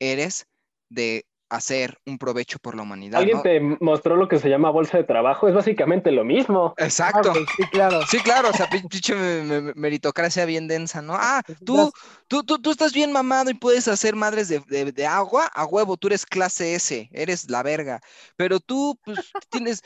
eres de hacer un provecho por la humanidad, Alguien ¿no? te mostró lo que se llama bolsa de trabajo, es básicamente lo mismo. Ah, Exacto. güey, sí, claro. Sí, claro, o sea, pin- pinche me- me- me- meritocracia bien densa, ¿no? Ah, Pues, tú, tú, tú, tú estás bien mamado y puedes hacer madres de, de- de agua, a huevo, tú eres clase S, eres la verga. Pero tú, pues, tienes,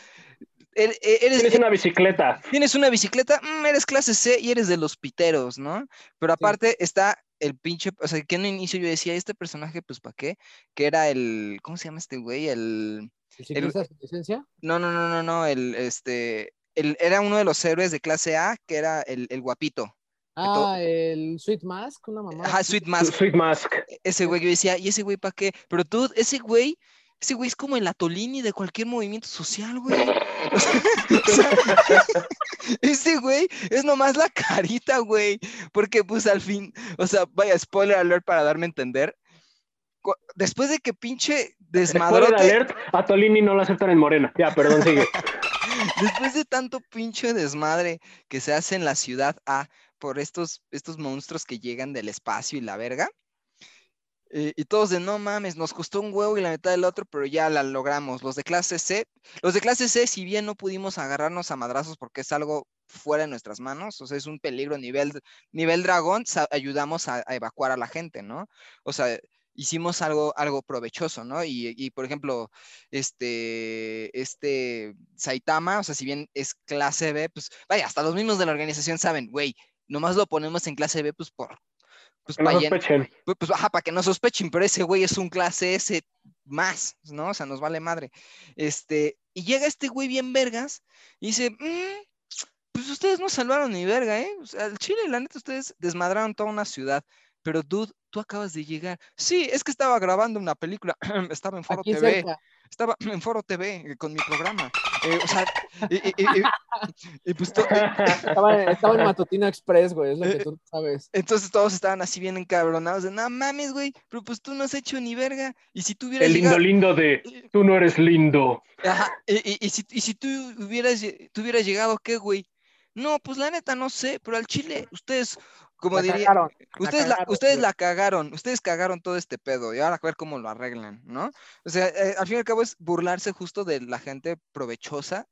er- er- eres, Tienes una bicicleta. tienes una bicicleta, mm, eres clase C y eres de los piteros, ¿no? Pero aparte está el pinche, o sea, que en un inicio yo decía, este personaje, pues, ¿para qué? Que era el, ¿cómo se llama este güey? El, ¿El ciclista sin licencia? no, no, no, no, no, el, este, el, era uno de los héroes de clase A, que era el, el guapito. to- Ah, el Sweet Mask, una mamá. Ajá, Sweet Mask. Sweet Mask. Ese güey, yo decía, ¿y ese güey para qué? Pero tú, ese güey, ese güey es como el Atolini de cualquier movimiento social, güey. O sea, o sea, ese güey es nomás la carita, güey. Porque pues al fin, o sea, vaya, spoiler alert para darme a entender. Después de que pinche Spoiler desmadrote, alert, a Tolini no lo aceptan en Morena. Ya, perdón, sigue. después de tanto pinche desmadre que se hace en la ciudad A por estos, estos monstruos que llegan del espacio y la verga. Eh, y todos de no mames, nos costó un huevo y la mitad del otro, pero ya la logramos. Los de clase C, los de clase C, si bien no pudimos agarrarnos a madrazos porque es algo fuera de nuestras manos, o sea, es un peligro nivel, nivel dragón, ayudamos a, a evacuar a la gente, ¿no? O sea, hicimos algo, algo provechoso, ¿no? Y, y, por ejemplo, este, este Saitama, o sea, si bien es clase B, pues vaya, hasta los mismos de la organización saben, güey, nomás lo ponemos en clase B, pues por, pues, Que no sospechen. pues, pues, ajá, para que no sospechen, pero ese güey es un clase S más, ¿no? O sea, nos vale madre. Este, Y llega este güey bien vergas y dice, "Mm, pues ustedes no salvaron ni verga, ¿eh? O sea, al Chile, la neta, ustedes desmadraron toda una ciudad. Pero, dude, tú acabas de llegar. Sí, es que estaba grabando una película. estaba en Foro Aquí TV. cerca. Estaba en Foro TV eh, con mi programa. Eh, o sea, y, y- y- y- y pues to- Estaba, estaba en Matutino Express, güey, es lo que tú sabes. entonces todos estaban así bien encabronados de, no mames, güey, pero pues tú no has hecho ni verga. Y si tú hubieras El lindo llegado... lindo de tú no eres lindo. Ajá, y, y- y si, y si tú hubieras, tú hubieras llegado, ¿qué, güey? No, pues la neta no sé, pero al Chile, ustedes, como La diría, cagaron, ustedes, la, cagaron, ustedes la cagaron, ustedes cagaron todo este pedo y ahora a ver cómo lo arreglan, ¿no? O sea, eh, al fin y al cabo es burlarse justo de la gente provechosa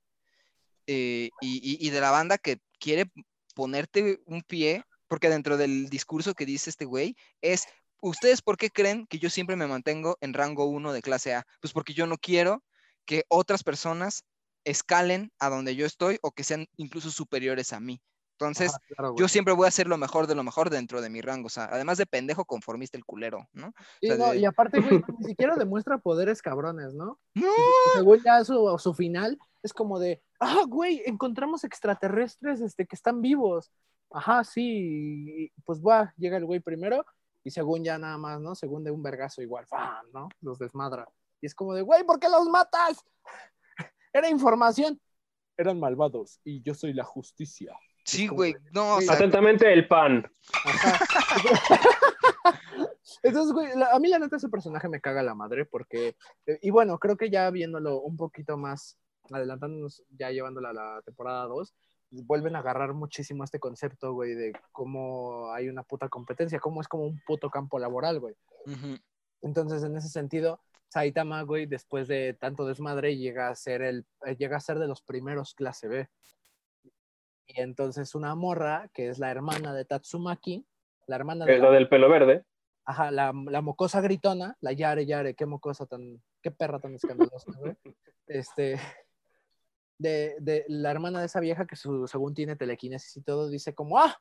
eh, y, y- y de la banda que quiere ponerte un pie, porque dentro del discurso que dice este güey es, ¿ustedes por qué creen que yo siempre me mantengo en rango 1 de clase A? Pues porque yo no quiero que otras personas escalen a donde yo estoy o que sean incluso superiores a mí. Entonces, claro, güey. yo siempre voy a hacer lo mejor de lo mejor dentro de mi rango. O sea, además de pendejo conformista el culero, ¿no? Sea, no, de- y aparte, güey, ni siquiera demuestra poderes cabrones, ¿no? No. Según ya su, su final, es como de, ah, güey, encontramos extraterrestres este, que están vivos. Ajá, sí, y, pues va, llega el güey primero, y según ya nada más, ¿no? Según de un vergazo igual, ¡fam! ¿no? Los desmadra. Y es como de, güey, ¿por qué los matas? Era información. Eran malvados, y yo soy la justicia. Sí, güey. No, o Sí. sea, Atentamente el pan. Ajá. Entonces, güey, la- a mí la neta ese personaje me caga la madre porque, eh, y bueno, creo que ya viéndolo un poquito más, adelantándonos, ya llevándola a la temporada 2, vuelven a agarrar muchísimo este concepto, güey, de cómo hay una puta competencia, cómo es como un puto campo laboral, güey. Entonces, en ese sentido, Saitama, güey, después de tanto desmadre, llega a ser el, eh, llega a ser de los primeros clase B. Y entonces una morra, que es la hermana de Tatsumaki, la hermana de Es la, la del pelo verde. ajá, la, la mocosa gritona, la Yare Yare, qué mocosa tan, qué perra tan escandalosa, güey. Este, de, de la hermana de esa vieja que su- según tiene telequinesis y todo, dice como, ah,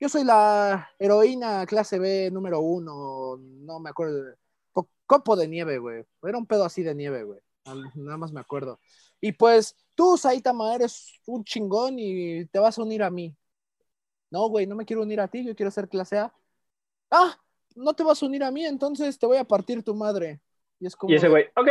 yo soy la heroína clase B número uno, no me acuerdo, co- copo de nieve, güey. Era un pedo así de nieve, güey. Nada más me acuerdo. Y pues tú, Saitama, eres un chingón y te vas a unir a mí. No, güey, no me quiero unir a ti, yo quiero ser clase A. Ah, no te vas a unir a mí, entonces te voy a partir tu madre. Y es como, Y ese güey, ok.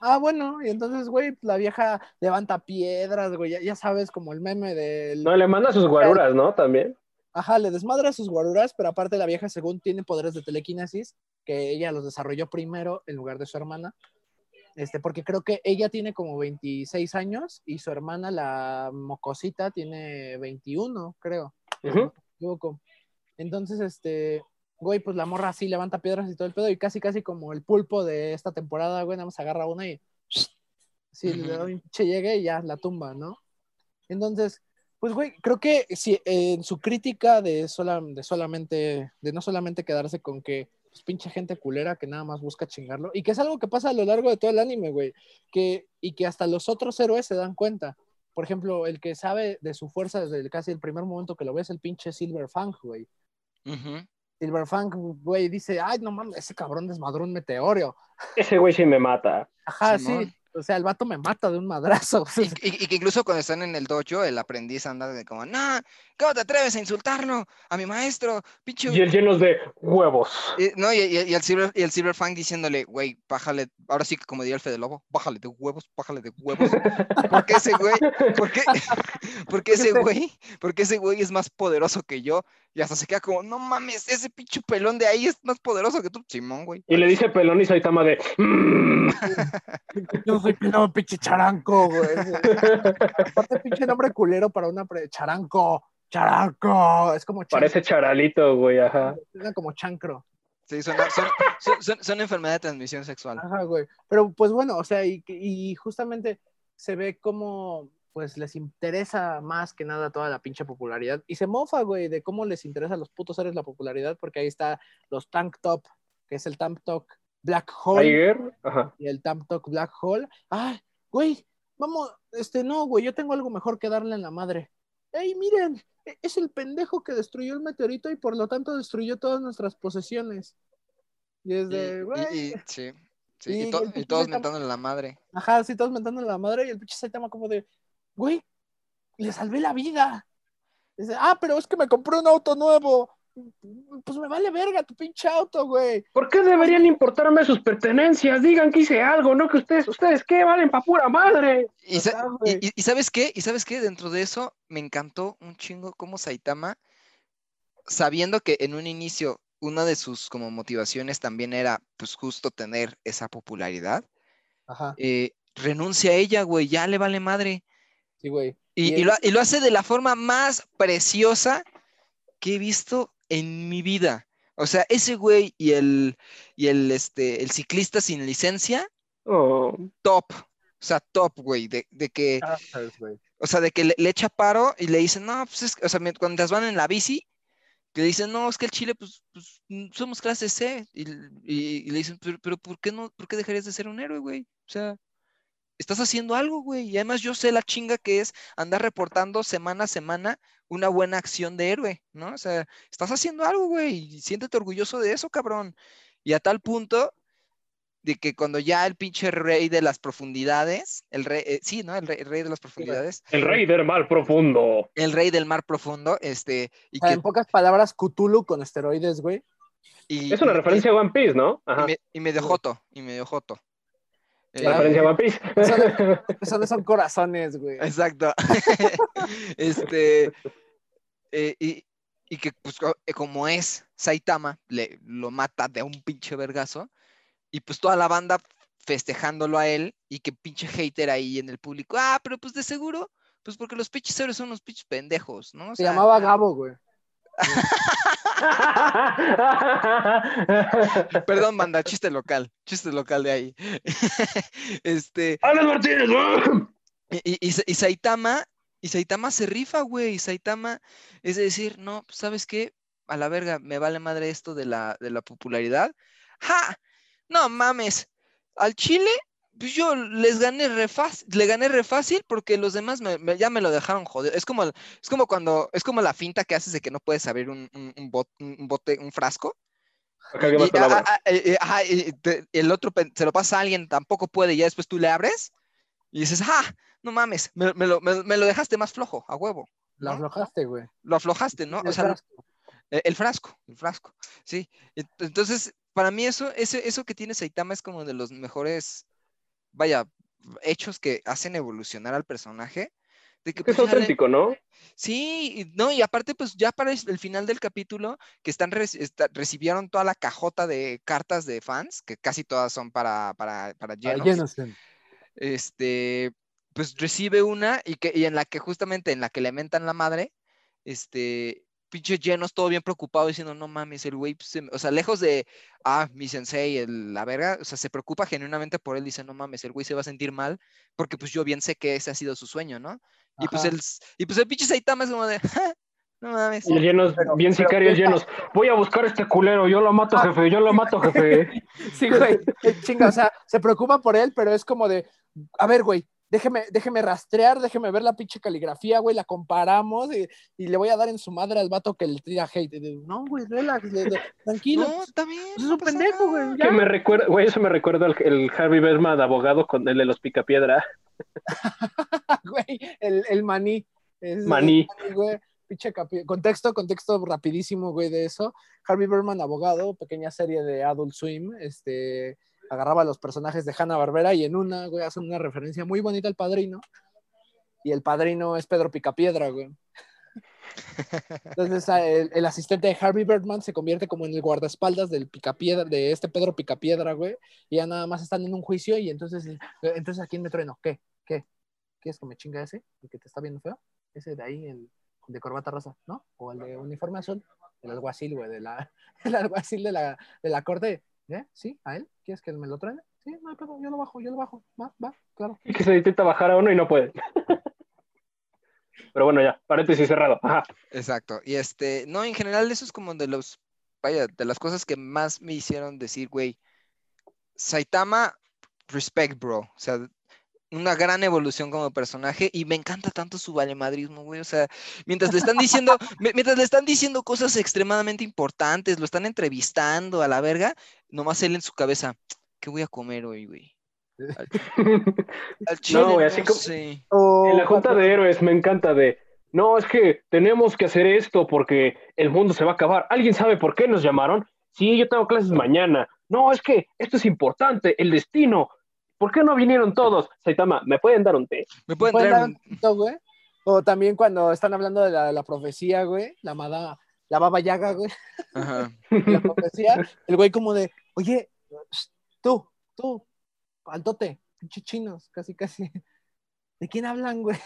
ah, bueno, y entonces, güey, la vieja levanta piedras, güey, ya, ya sabes, como el meme del... No, le manda sus guaruras, ¿no? También. Ajá, le desmadra sus guaruras, pero aparte la vieja, según tiene poderes de telequinesis, que ella los desarrolló primero en lugar de su hermana. Este, porque creo que ella tiene como 26 años y su hermana, la mocosita, tiene 21, creo. si no. Entonces, este, güey, pues la morra así levanta piedras y todo el pedo, y casi, casi como el pulpo de esta temporada, güey, nada más agarra una y sí, le da un pinche llegue y ya la tumba, ¿no? Entonces, pues, güey, creo que si eh, en su crítica de, sola, de solamente, de no solamente quedarse con que, pues, pinche gente culera que nada más busca chingarlo, y que es algo que pasa a lo largo de todo el anime, güey, que, y que hasta los otros héroes se dan cuenta. Por ejemplo, el que sabe de su fuerza desde el- casi el primer momento que lo ves, el pinche Silver Fang, güey. Silver Fang, güey, dice, ay, no mames, ese cabrón desmadró un meteoro. Ese güey sí me mata. Ajá, Simón. sí. O sea, el vato me mata de un madrazo. Y, y- y que incluso cuando están en el dojo, el aprendiz anda de como, no, ¿cómo te atreves a insultarlo? A mi maestro, pinche. Y él llenos de huevos. Y- no, y, y- y el Silver, y el Silver Fang diciéndole, güey, bájale, ahora sí que como diría el Fede Lobo, bájale de huevos, bájale de huevos. Porque ese güey, porque, porque ese güey, porque ese güey es más poderoso que yo. Y hasta se queda como, no mames, ese pinche pelón de ahí es más poderoso que tú, Simón, güey. Y le dice pelón y Saitama de. "Mm". Yo soy no, pinche charanco, güey. Aparte, pinche nombre culero para una pre- charanco. Charanco. Es como chancro. Parece charalito, güey, ajá. Suena como chancro. Sí, son, son, son, son enfermedad de transmisión sexual. Ajá, güey. Pero pues bueno, o sea, y, y justamente se ve como pues les interesa más que nada toda la pinche popularidad. Y se mofa, güey, de cómo les interesa a los putos seres la popularidad, porque ahí está los Tank Top, que es el Tank Top Black Hole Tiger, ajá. y el Tank Top Black Hole. Ay, güey, vamos, este, no, güey, yo tengo algo mejor que darle en la madre. ¡Ey, miren! Es el pendejo que destruyó el meteorito y por lo tanto destruyó todas nuestras posesiones. Y es de, güey. sí. Sí, y, Y to- y todos mentándole la madre. Ajá, sí, todos mentándole la madre y el pinche Saitama como de, güey, le salvé la vida. Dice, ah, pero es que me compré un auto nuevo. Pues me vale verga tu pinche auto, güey. ¿Por qué deberían importarme sus pertenencias? Digan que hice algo, ¿no? Que ustedes, ¿ustedes qué? Valen pa' pura madre. Y, sa- Total, y- güey. y- y ¿sabes qué? ¿Y sabes qué? Dentro de eso me encantó un chingo como Saitama, sabiendo que en un inicio una de sus como motivaciones también era pues justo tener esa popularidad, Ajá, eh, renuncia a ella, güey, ya le vale madre. sí, güey. Y, Y y lo, y lo hace de la forma más preciosa que he visto en mi vida. O sea, ese güey y el, y el, este, el ciclista sin licencia, Oh, top. O sea, top, güey, de, de que... Characters, güey. O sea, de que le, le echa paro y le dicen, no, pues es, que-", o sea, cuando van en la bici, que le dicen, no, es que el Chile, pues, pues mm, somos clase C. Y- y le dicen, pero, pero ¿por qué no, por qué dejarías de ser un héroe, güey? O sea, estás haciendo algo, güey. Y además yo sé la chinga que es andar reportando semana a semana una buena acción de héroe, ¿no? O sea, estás haciendo algo, güey, y siéntete orgulloso de eso, cabrón. Y a tal punto de que cuando ya el pinche rey de las profundidades, el rey, eh, sí, ¿no? El rey, el rey de las profundidades, el rey del mal profundo. el rey del mar profundo, este, y O sea, que... en pocas palabras, Cthulhu con esteroides, güey. y- Es una y- referencia a One Piece, ¿no? Y, Ajá. me- y medio joto, y medio joto. Eh, Referencia a One Piece. Eso no son corazones, güey. Exacto. este, eh, y, y que pues eh, como es Saitama, le, lo mata de un pinche vergazo, y pues toda la banda festejándolo a él, y que pinche hater ahí en el público, ah, pero pues de seguro, pues porque los pinches héroes son unos pinches pendejos, ¿no? O Se llamaba Gabo, güey. Perdón, banda, chiste local, chiste local de ahí. este, ¡Alex Martínez! Y, y, y Sa- y Saitama, y Saitama se rifa, güey. Y Saitama es de decir, no, pues, ¿sabes qué? A la verga, me vale madre esto de la, de la popularidad. ¡Ja! No mames. Al Chile, pues yo les gané re fácil, le gané re fácil porque los demás me- me- ya me lo dejaron joder. Es como, es como cuando, es como la finta que haces de que no puedes abrir un, un, un bot- un bote, un frasco. Y, te- el otro se lo pasa a alguien, tampoco puede, y ya después tú le abres y dices, ah, no mames, me, me lo, me- me lo dejaste más flojo, a huevo. Lo aflojaste, güey. Lo aflojaste, ¿no? O El sea, frasco. eh, el frasco, el frasco, sí. Ent- Entonces, para mí eso, ese, eso que tiene Saitama es como de los mejores, vaya, hechos que hacen evolucionar al personaje. De que, Es pues, auténtico, ¿no? Sí, y no, y aparte, pues ya para el final del capítulo, que están, reci- está- recibieron toda la cajota de cartas de fans, que casi todas son para, para, para Ah, llenos, Jensen. este, pues recibe una y, que, y en la que justamente en la que le mentan la madre, este, pinche llenos, todo bien preocupado, diciendo, no mames, el güey, se me-", o sea, lejos de, ah, mi sensei, el- la verga, o sea, se preocupa genuinamente por él, dice, no mames, el güey se va a sentir mal, porque pues yo bien sé que ese ha sido su sueño, ¿no? Y pues, el, y pues el pinche Saitama es como de, "Ja, no mames. Y el llenos, Pero- bien pero sicarios llenos. Voy a buscar a este culero, yo lo mato, jefe, yo lo mato, jefe. Sí, güey. eh, Chinga, o sea, se preocupa por él, pero es como de, a ver, güey, déjeme, déjeme rastrear, déjeme ver la pinche caligrafía, güey, la comparamos y, y le voy a dar en su madre al vato que le tira hate. No, güey, relax, de- de- tranquilo. No, está bien. pues es un pendejo, nada". güey. Que me recuerda, güey, eso me recuerda al el Harvey Berman de abogado con el de los picapiedra. güey, el, el maní. Es- Maní. es- güey, pinche capi- Contexto, contexto rapidísimo, güey, de eso. Harvey Berman, abogado, pequeña serie de Adult Swim, este, agarraba a los personajes de Hanna Barbera y en una, güey, hacen una referencia muy bonita al padrino. Y el padrino es Pedro Picapiedra, güey. Entonces a- el, el asistente de Harvey Birdman se convierte como en el guardaespaldas del Picapiedra, de este Pedro Picapiedra, güey. Y ya nada más están en un juicio y entonces, eh, entonces ¿a quién me trueno? ¿Qué? ¿Qué? ¿Quieres que me chinga ese? ¿El que te está viendo feo? Ese de ahí, el de corbata rosa, ¿no? O el de uniforme azul, el alguacil, güey, de la, el alguacil de la, de la corte. ¿Eh? ¿Sí? ¿A él? ¿Quieres que me lo truene? Sí, no, pero yo lo bajo, yo lo bajo. Va, va, claro. Y que se intenta bajar a uno y no puede. Pero bueno, ya, paréntesis cerrado. Ajá. Exacto. Y este, no, en general eso es como de los, vaya, de las cosas que más me hicieron decir, güey, Saitama, respect, bro. O sea, una gran evolución como personaje y me encanta tanto su valemadrismo, güey. O sea, mientras le están diciendo, mi- mientras le están diciendo cosas extremadamente importantes, lo están entrevistando a la verga, nomás él en su cabeza, ¿qué voy a comer hoy, güey? Al, al No, chile, güey, así no como- sé. En la junta cuando- de héroes me encanta de, no, es que tenemos que hacer esto porque el mundo se va a acabar. ¿Alguien sabe por qué nos llamaron? Sí, yo tengo clases mañana. No, es que esto es importante, el destino. ¿Por qué no vinieron todos? Saitama, ¿me pueden dar un té? ¿Me pueden ¿Pueden traer dar un- tito, güey? O también cuando están hablando de la, la profecía, güey, la amada, la baba yaga, güey, Ajá. la profecía, el güey como de, oye, tú, tú, altote, pinche chinos, casi, casi. ¿De quién hablan, güey?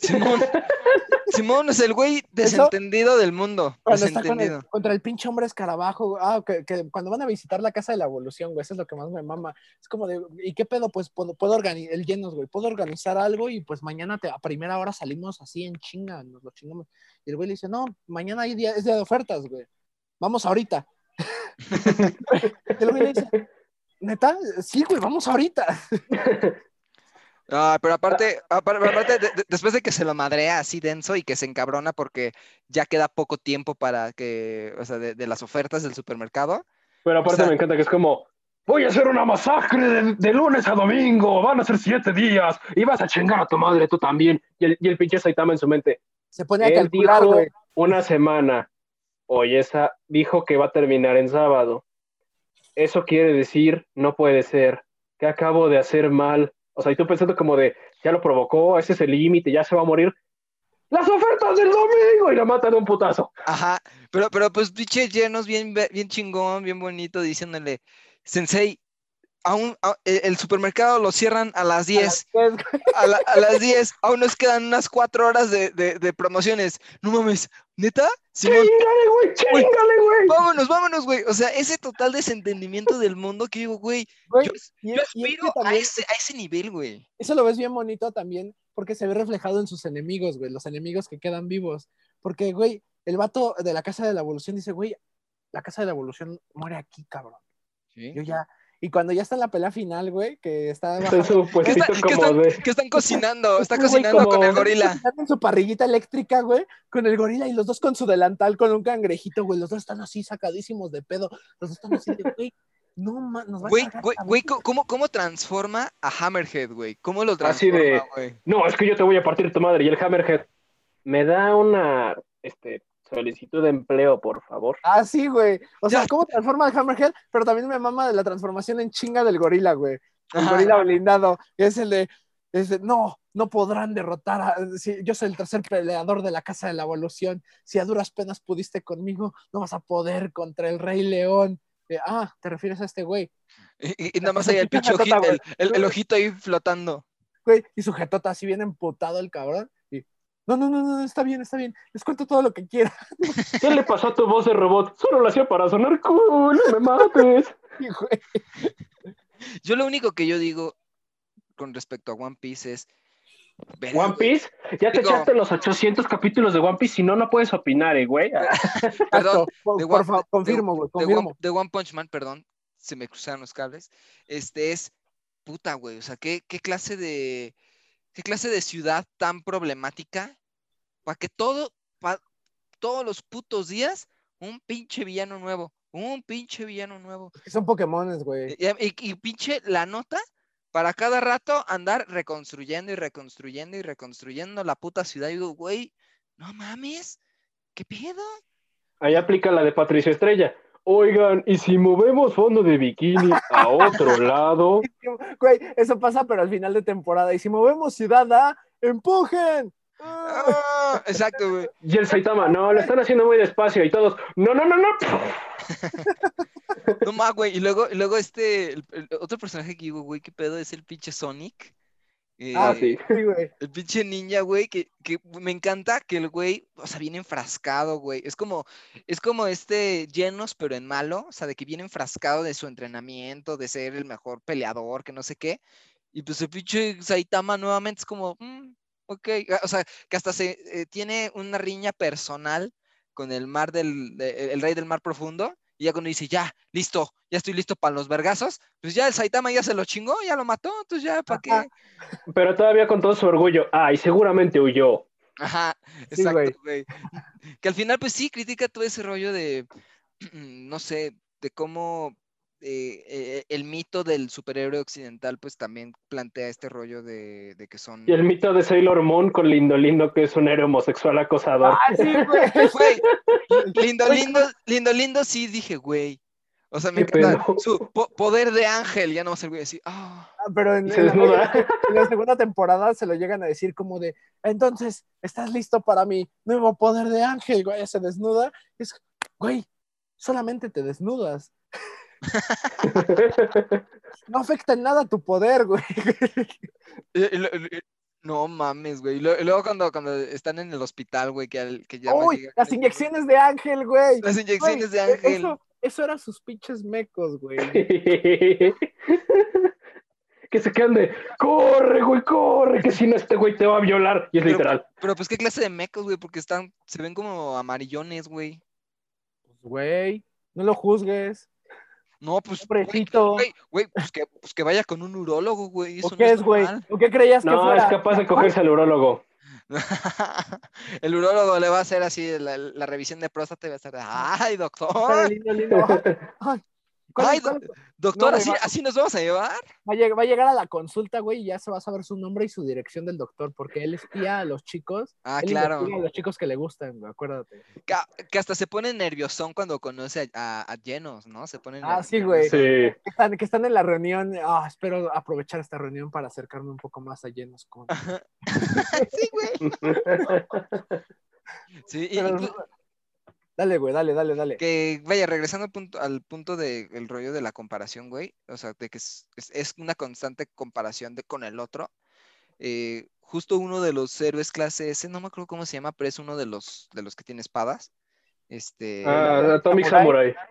Simón. Simón es el güey desentendido del mundo. Cuando está con el- contra el pinche hombre escarabajo, güey. ah, que, que cuando van a visitar la casa de la evolución, güey, eso es lo que más me mama. Es como de, ¿y qué pedo? Pues puedo, puedo organizar, el llenos, güey, puedo organizar algo y pues mañana te- a primera hora salimos así en chinga, nos lo chingamos. Y el güey le dice, no, mañana hay día, es día de ofertas, güey. Vamos ahorita. y el güey le dice, ¿neta? Sí, güey, vamos ahorita. Ah, pero aparte, apar- aparte de- de- después de que se lo madrea así denso y que se encabrona porque ya queda poco tiempo para que, o sea, de, de las ofertas del supermercado. Pero aparte O sea- me encanta que es como, voy a hacer una masacre de, de lunes a domingo, van a ser siete días y vas a chingar a tu madre tú también. Y el, y el pinche Saitama en su mente, Se pone a Él calcular, güey. una semana. Oye, esa dijo que va a terminar en sábado. Eso quiere decir, no puede ser, que acabo de hacer mal. O sea, y tú pensando como de, ya lo provocó, ese es el límite, ya se va a morir. Las ofertas del domingo y la mata de un putazo. Ajá, pero, pero pues pinche llenos bien, bien chingón, bien bonito, diciéndole, Sensei, aún, a- el, supermercado lo cierran a las 10. A, la- a las 10, aún nos quedan unas 4 horas de, de- de promociones. No mames, ¿neta? ¡Chingale, güey! ¡Chingale, güey! vámonos, vámonos, güey. O sea, ese total desentendimiento del mundo que digo, güey, Güey, yo, y- yo y es que aspiro a ese, a ese nivel, güey. Eso lo ves bien bonito también porque se ve reflejado en sus enemigos, güey, los enemigos que quedan vivos. Porque, güey, el vato de la Casa de la Evolución dice, güey, la Casa de la Evolución muere aquí, cabrón. Yo ya... Y cuando ya está en la pelea final, güey, que está... Está en su ¿Qué, puestito está- qué como están, de... qué están cocinando? Está cocinando como- con el gorila. Están en su parrillita eléctrica, güey, con el gorila y los dos con su delantal, con un cangrejito, güey. Los dos están así sacadísimos de pedo. Los dos están así de, güey, no, ma, nos va a Güey, cargar güey, güey, vida". ¿cómo, ¿cómo transforma a Hammerhead, güey? ¿Cómo lo Así transforma, de- güey? No, es que yo te voy a partir tu madre. Y el Hammerhead, me da una este, solicitud de empleo, por favor. Ah, sí, güey. O sea, cómo transforma el Hammerhead, pero también me mama de la transformación en chinga del gorila, güey. El gorila blindado. Es el de, es de, no, no podrán derrotar a. si yo soy el tercer peleador de la Casa de la Evolución. Si a duras penas pudiste conmigo, no vas a poder contra el Rey León. Eh, ah, te refieres a este güey. Y, y- y nada más ahí el Pinche ojito, el, el- el ojito ahí flotando. Güey, y su jetota así bien emputado el cabrón. No, no, no, no, está bien, está bien. Les cuento todo lo que quiera. ¿Qué le pasó a tu voz de robot? Solo lo hacía para sonar cool, no me mates. Yo lo único que yo digo con respecto a One Piece es. One Piece, ya te Digo- echaste los 800 capítulos de One Piece, si no, no puedes opinar, eh, güey. Perdón, de One- favor, confirmo, güey, de One, confirmo. de One Punch Man, perdón, se me cruzaron los cables. Este es puta, güey. O sea, ¿qué, qué clase de. ¿Qué clase de ciudad tan problemática? Para que todo. pa- todos los putos días, un pinche villano nuevo. Un pinche villano nuevo. Son Pokémones, güey. Y, y- y pinche la nota para cada rato andar reconstruyendo y reconstruyendo y reconstruyendo la puta ciudad. Y digo, güey, no mames, ¿qué pedo? Ahí aplica la de Patricio Estrella. Oigan, ¿y si movemos fondo de bikini a otro lado? Güey, eso pasa, pero al final de temporada. Y si movemos ciudad A, empujen. Ah. Exacto, güey. Y el Saitama, no, lo están haciendo muy despacio. Y todos, no, no, no, no. No más, güey. Y luego, y luego este, el, el otro personaje que digo, güey, ¿qué pedo? Es el pinche Sonic. Ah, Eh, sí. Sí, güey. El pinche ninja, güey, que, que me encanta que el güey, o sea, viene enfrascado, güey. Es como, es como este Genos, pero en malo, o sea, de que viene enfrascado de su entrenamiento, de ser el mejor peleador, que no sé qué. Y pues el pinche Saitama nuevamente es como, "Mm, ok, ah, o sea, que hasta se eh, tiene una riña personal con el mar del, de- el rey del mar profundo. Y ya cuando dice, ya, listo, ya estoy listo para los vergazos, pues ya el Saitama ya se lo chingó, ya lo mató, entonces ya, ¿para qué? Pero todavía con todo su orgullo. Ay, seguramente huyó. Ajá, Sí, güey. exacto, güey. Que al final, pues sí, critica todo ese rollo de, no sé, de cómo eh, eh, el mito del superhéroe occidental, pues también plantea este rollo de, de que son. Y el mito de Sailor Moon con Lindo Lindo, que es un héroe homosexual acosador. Ah, sí, güey. Güey, lindo, lindo, lindo, lindo, sí, dije, güey. O sea, me encanta su po- poder de ángel, ya no más el güey así. ah. Ah, Pero en, en la, en la segunda temporada se lo llegan a decir como de, entonces, ¿estás listo para mi nuevo poder de ángel? Güey, se desnuda. Es, güey, solamente te desnudas. No afecta en nada tu poder, güey. No mames, güey. Luego cuando, cuando están en el hospital, güey, que, al- que ya Uy, las inyecciones de ángel, güey. Las Güey, inyecciones de e- ángel. Eso, eso eran sus pinches mecos, güey. que se quedan de, corre, güey, corre, que si no este güey te va a violar. Y es Pero- literal. Pero pues qué clase de mecos, güey, porque están, se ven como amarillones, güey. Pues, Güey, no lo juzgues. No, pues, Pobrecito. güey, güey, pues que, pues que vaya con un urólogo, güey. ¿O qué no es, güey? ¿O qué creías que No, fuera? es capaz de cogerse al urólogo. El urólogo le va a hacer así la, la revisión de próstata y va a estar, ay, doctor, lindo, lindo. Ay, ¿cuál- Ay, cuál- doctor, No, ¿así, nos vamos a llevar. Va a, lleg- va a llegar a la consulta, güey, y ya se va a saber su nombre y su dirección del doctor, porque él espía a los chicos. Ah, él claro. a los chicos que le gustan, güey, acuérdate. Que, que hasta se pone nerviosón cuando conoce a, a, a llenos, ¿no? Se pone Ah, sí, güey. Sí. Que están, que están en la reunión. Ah, espero aprovechar esta reunión para acercarme un poco más a llenos con. sí, güey. Sí, y- Pero- pues, Dale, güey, dale, dale, dale. que vaya, regresando al punto, al punto del rollo de la comparación, güey, o sea, de que es, es- es una constante comparación de, con el otro. eh, justo uno de los héroes clase S, no me acuerdo cómo se llama, pero es uno de los, de los que tiene espadas. Este, Ah, Atomic Samurai. Samurai.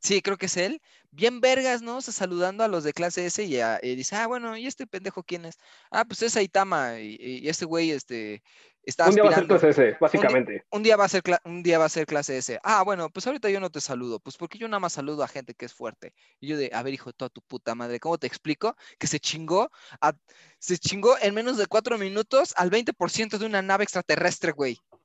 sí, creo que es él. Bien vergas, ¿no? O sea, saludando a los de clase S y, a- y dice, ah, bueno, ¿y este pendejo quién es? Ah, pues es Aitama, y, y este güey, este, está Un día va a ser clase S, básicamente. un día va a ser un día va a ser clase S. Ah, bueno, pues ahorita yo no te saludo, pues porque yo nada más saludo a gente que es fuerte. Y yo de, a ver, hijo de toda tu puta madre, ¿cómo te explico? Que se chingó, a- se chingó en menos de cuatro minutos al 20% de una nave extraterrestre, güey. O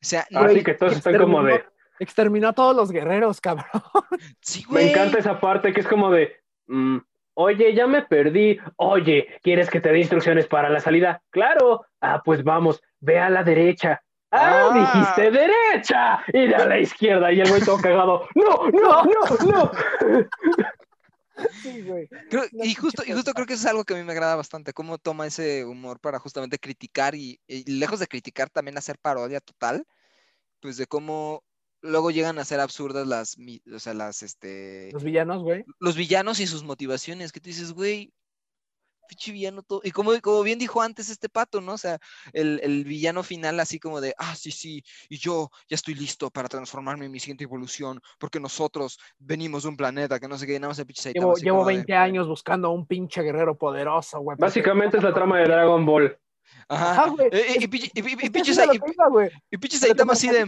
sea, no- Así que todos están como de, Exterminó a todos los guerreros, cabrón. sí, me encanta esa parte que es como de, mm, oye, ya me perdí. Oye, ¿quieres que te dé instrucciones para la salida? Claro. Ah, pues vamos, ve a la derecha. Ah, Ah. dijiste derecha. Y a la izquierda. Y el güey todo cagado. No, no, no, no. Sí, güey. Creo- y justo, y justo creo que eso es algo que a mí me agrada bastante, cómo toma ese humor para justamente criticar y, y lejos de criticar también hacer parodia total, pues de cómo luego llegan a ser absurdas las, o sea, las, este, Los villanos, güey. los villanos y sus motivaciones, que tú dices, güey, pinche villano todo. Y como, como bien dijo antes este pato, ¿no? O sea, el, el villano final así como de, ah, sí, sí, y yo ya estoy listo para transformarme en mi siguiente evolución, porque nosotros venimos de un planeta que no sé qué, nada más el pinche Saitama Llevo, llevo como de, 20 años buscando a un pinche guerrero poderoso, güey. porque- Básicamente es la trama de Dragon Ball. Ajá. Ajá, güey. Eh, Y, y, y- y- pinche Saitama así de,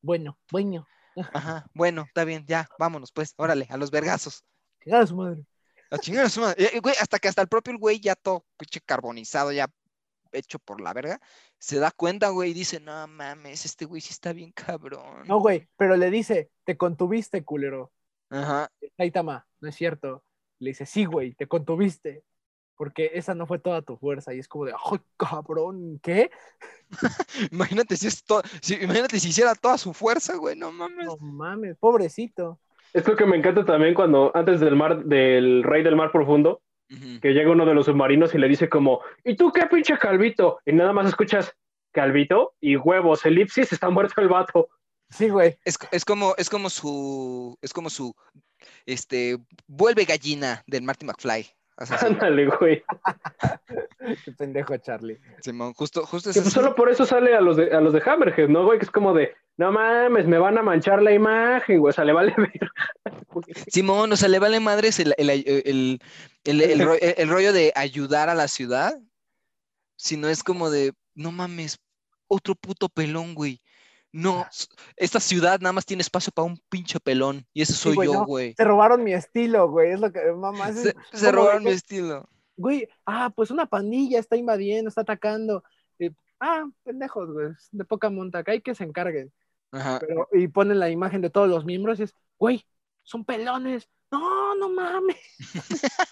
Bueno, bueno. ajá, bueno, está bien, ya, vámonos, pues, órale, a los vergazos. Chingada su madre. A chingar a su madre. Eh, güey, hasta que hasta el propio güey ya todo pinche carbonizado, ya hecho por la verga, se da cuenta, güey, y dice, no mames, este güey sí está bien cabrón. No, güey, pero le dice, te contuviste, culero. Ajá. Saitama, no es cierto. Le dice, sí, güey, te contuviste. Porque esa no fue toda tu fuerza. Y es como de, ¡ay, cabrón! ¿Qué? Imagínate si es to- si, imagínate si hiciera toda su fuerza, güey, no mames. No mames, pobrecito. Es lo que me encanta también cuando antes del mar, del rey del mar profundo, que llega uno de los submarinos y le dice como, ¿y tú qué pinche calvito? Y nada más escuchas, calvito y huevos, elipsis, está muerto el vato. Sí, güey. Es, es como, es como su, es como su, este, vuelve gallina del Marty McFly. Ándale, güey. Qué pendejo, Charlie. Simón, justo, justo es Que pues así. solo por eso sale a los de, a los de Hammerhead, ¿no, güey? Que es como de, no mames, me van a manchar la imagen, güey. O sea, le vale ver. Simón, o sea, le vale madres el, el, el, el- el ro- el- el rollo de ayudar a la ciudad, sino es como de, no mames, otro puto pelón, güey. No, esta ciudad nada más tiene espacio para un pinche pelón, y ese soy güey, yo, no, güey. Se robaron mi estilo, güey. Es lo que, mamá. Se, es se robaron mi que, estilo. Güey, ah, pues una pandilla está invadiendo, está atacando. Y, ah, pendejos, güey. De poca monta, acá hay que se encarguen. Ajá. Pero, y ponen la imagen de todos los miembros y es, güey, son pelones. No, no mames.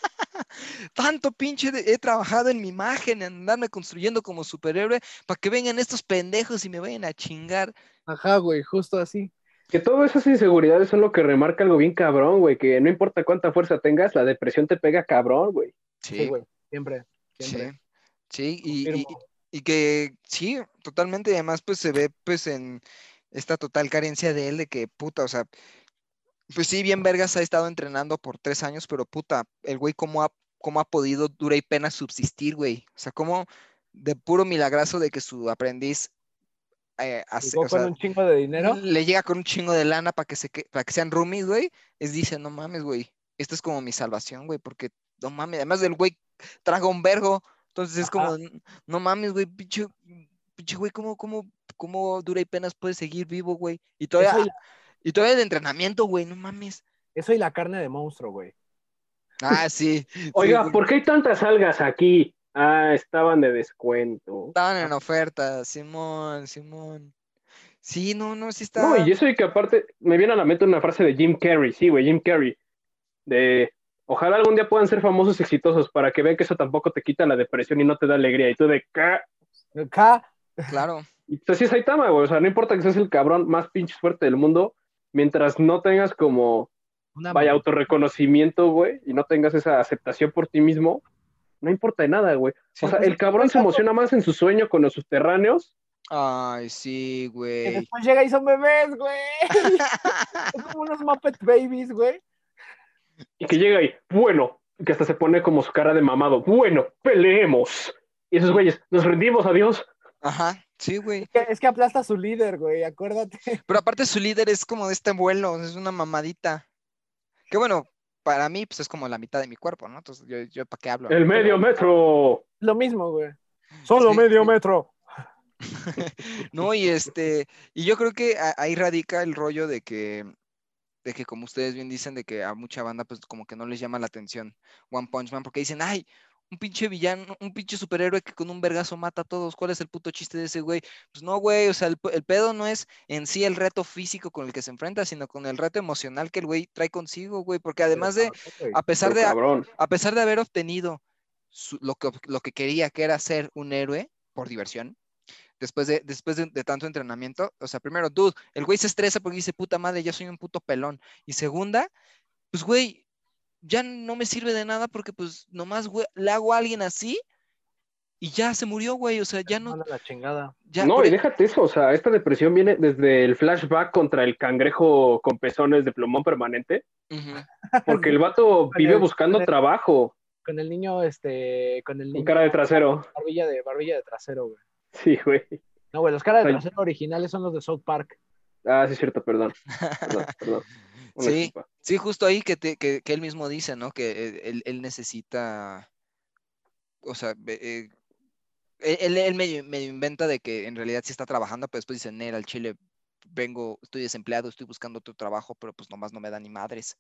Tanto pinche de- he trabajado en mi imagen, en andarme construyendo como superhéroe, para que vengan estos pendejos y me vayan a chingar. Ajá, güey, justo así. Que todas esas inseguridades son lo que remarca algo bien cabrón, güey. Que no importa cuánta fuerza tengas, la depresión te pega cabrón, güey. Sí, Sí, güey, siempre, siempre. sí, sí, y, y- que sí, totalmente, y además pues se ve pues en esta total carencia de él de que puta, o sea, pues sí, bien vergas ha estado entrenando por tres años, pero puta, el güey cómo ha, cómo ha podido dura y pena subsistir, güey, o sea, cómo de puro milagrazo de que su aprendiz eh, hace- o sea, con un chingo de dinero. le llega con un chingo de lana para que se para que sean roomies, güey, es dice, no mames, güey, esto es como mi salvación, güey, porque no mames, además del güey traga un vergo, entonces es como, Ajá. "N- no mames, güey, pinche, pinche güey, ¿cómo, cómo, cómo dura y penas puede seguir vivo, güey? Y todavía, y, la, y todavía de entrenamiento, güey, no mames. eso y la carne de monstruo, güey. Ah, sí. Oiga, ¿por qué hay tantas algas aquí? Ah, estaban de descuento. Estaban en oferta, Simón, Simón. Sí, no, no, sí está. No, y eso y que aparte me viene a la mente una frase de Jim Carrey, sí, güey, Jim Carrey, de ojalá algún día puedan ser famosos y exitosos para que vean que eso tampoco te quita la depresión y no te da alegría. Y tú de, ¿qué? Acá, Claro. Y pues así es Saitama, güey, o sea, no importa que seas el cabrón más pinche fuerte del mundo, mientras no tengas como, una vaya, autorreconocimiento, güey, y no tengas esa aceptación por ti mismo, no importa de nada, güey. Sí, O sea, pues, el cabrón se emociona más en su sueño con los subterráneos Ay, sí, que güey. después llega y son bebés, güey. Son como unos Muppet Babies, güey. y que llega ahí, bueno, que hasta se pone como su cara de mamado, bueno, peleemos. Y esos güeyes, nos rendimos, adiós. Ajá, sí, güey. Es que, aplasta a su líder, güey, acuérdate. Pero aparte su líder es como de este vuelo, es una mamadita. Que bueno, para mí pues es como la mitad de mi cuerpo, ¿no? Entonces yo, yo ¿para qué hablo? El medio Pero- metro. Lo mismo, güey. Solo Sí, medio sí. metro. No, y este, y yo creo que ahí radica el rollo de que, de que como ustedes bien dicen, de que a mucha banda pues como que no les llama la atención One Punch Man, porque dicen, ay, un pinche villano, un pinche superhéroe que con un vergazo mata a todos, ¿cuál es el puto chiste de ese güey? Pues no, güey, o sea, el, pe- el pedo no es en sí el reto físico con el que se enfrenta, sino con el reto emocional que el güey trae consigo, güey, porque además de, a pesar de, a pesar de haber obtenido su- lo, que, lo que quería, que era ser un héroe por diversión, después de, después de, de tanto entrenamiento, o sea, primero, dude, el güey se estresa porque dice, puta madre, ya soy un puto pelón. Y segunda, pues, güey, ya no me sirve de nada porque, pues, nomás, güey, le hago a alguien así y ya se murió, güey, o sea, ya no, Manda la chingada. ya, no, y déjate eso, o sea, esta depresión viene desde el flashback contra el cangrejo con pezones de plumón permanente, porque el vato vive el- buscando el- trabajo Con el niño, este, con el con niño. cara de trasero. Barbilla de, barbilla de trasero, güey. Sí, güey. No, güey, los caras de trasero originales son los de South Park. Ah, sí, es cierto, perdón. Perdón, perdón. Una Sí. Sí, justo ahí que, te- que, que él mismo dice, ¿no? Que eh, él, él necesita, o sea, eh, él, él- él medio, medio inventa de que en realidad sí está trabajando, pero después dice, Nel, al Chile vengo, estoy desempleado, estoy buscando otro trabajo, pero pues nomás no me da ni madres.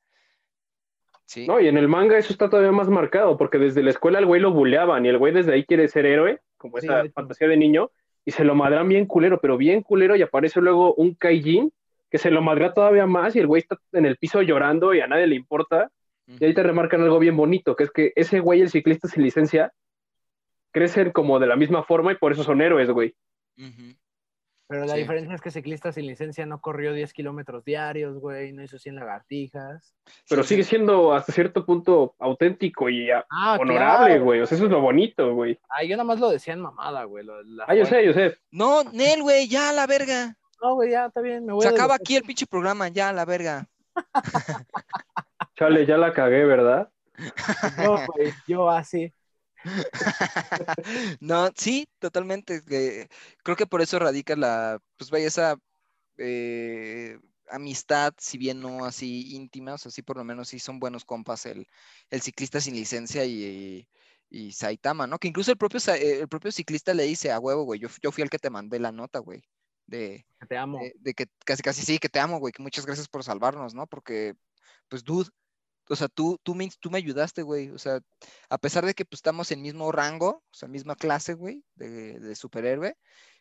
Sí, No, y en el manga eso está todavía más marcado, porque desde la escuela el güey lo buleaban y el güey desde ahí quiere ser héroe, como Sí, esa fantasía de niño, y se lo madran bien culero, pero bien culero, y aparece luego un Kaijin que se lo madrea todavía más y el güey está en el piso llorando y a nadie le importa. Y ahí te remarcan algo bien bonito, que es que ese güey, el ciclista sin licencia, crecen como de la misma forma y por eso son héroes, güey. Pero la Sí. diferencia es que ciclista sin licencia no corrió 10 kilómetros diarios, güey, no hizo 100 lagartijas. Pero sí, sigue sí. siendo hasta cierto punto auténtico y ah, honorable, claro. güey. O sea, eso es lo bonito, güey. Ah, yo nada más lo decía en mamada, güey. lo- la Ah, yo sé, yo sé. No, Nel, güey, ya a la verga. No, güey, ya está bien, me voy Se a acaba aquí el pinche programa, ya la verga. Chale, ya la cagué, ¿verdad? Yo, güey, yo así. No, sí, totalmente. que creo que por eso radica la, pues vaya esa eh, amistad, si bien no así íntima, o sea, sí por lo menos sí son buenos compas el, el ciclista sin licencia y, y Saitama, ¿no? Que incluso el propio, eh, el propio ciclista le dice a huevo, güey, yo, yo fui el que te mandé la nota, güey, de, que Te amo. de, de que casi casi sí, que te amo, güey, que muchas gracias por salvarnos, ¿no? Porque, pues, dude, o sea, tú, tú, me, tú me ayudaste, güey, o sea, a pesar de que pues, estamos en mismo rango, o sea, misma clase, güey, de, de superhéroe,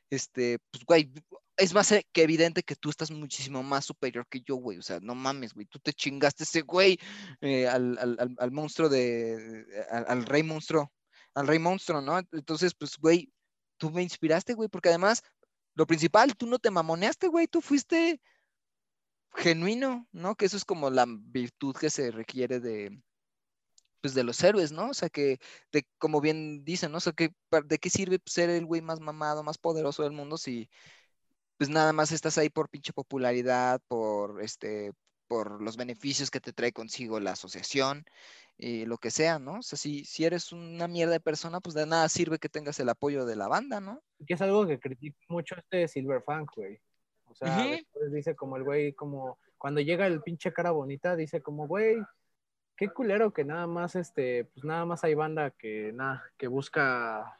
este, pues, güey, es más eh, que evidente que tú estás muchísimo más superior que yo, güey. O sea, no mames, güey. Tú te chingaste ese güey eh, al, al- al- al monstruo de. al, al rey monstruo. Al rey monstruo, ¿no? Entonces, pues, güey, tú me inspiraste, güey, porque además, lo principal, tú no te mamoneaste, güey. Tú fuiste genuino, ¿no? Que eso es como la virtud que se requiere de. Pues de los héroes, ¿no? O sea, que, de, como bien dicen, ¿no? O sea, que, ¿de qué sirve ser el güey más mamado, más poderoso del mundo si, pues nada más estás ahí por pinche popularidad, por este, por los beneficios que te trae consigo la asociación y lo que sea, ¿no? O sea, si, si eres una mierda de persona, pues de nada sirve que tengas el apoyo de la banda, ¿no? Que es algo que critica mucho este Silverfang, güey. O sea, después dice como el güey, como cuando llega el pinche cara bonita, dice como, güey, qué culero que nada más, este, pues nada más hay banda que nada, que busca,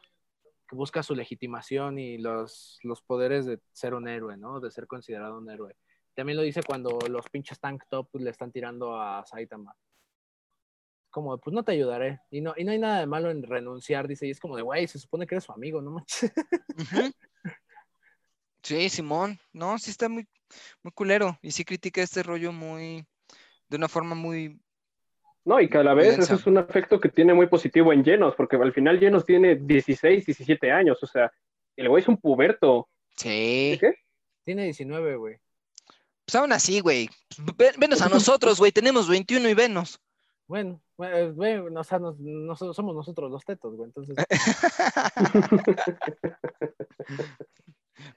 que busca su legitimación y los, los poderes de ser un héroe, ¿no? De ser considerado un héroe. También lo dice cuando los pinches tank top le están tirando a Saitama. Como, pues no te ayudaré. Y no, y no hay nada de malo en renunciar, dice, y es como de, güey, se supone que eres su amigo, ¿no? manches?" Sí, Simón, no, sí está muy, muy culero y sí critica este rollo muy, de una forma muy, No, y que a la vez eso es un efecto que tiene muy positivo en Llenos, porque al final Llenos tiene 16, 17 años, o sea, el güey es un puberto. sí, ¿Qué? Tiene 19, güey. Pues aún así, güey, ve- venos a nosotros, güey, tenemos 21 y venos. Bueno, bueno, bueno, o sea, nos- nos- somos nosotros los tetos, güey. Entonces,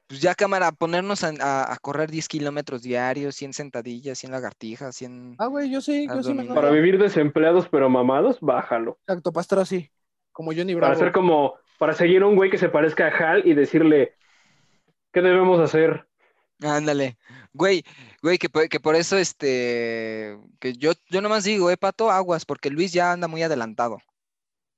Pues ya cámara, ponernos a, a- a correr 10 kilómetros diarios, 100 sentadillas, 100 lagartijas, 100... ah, güey, yo sí, yo sí me. Para vivir desempleados pero mamados, bájalo. Exacto, para estar así, como Johnny Para Bravo. ser como, para seguir a un güey que se parezca a Hal y decirle, ¿qué debemos hacer? Ándale, güey, güey, que, por- que por eso, este, que yo, yo nomás digo, eh, Pato, aguas, porque Luis ya anda muy adelantado.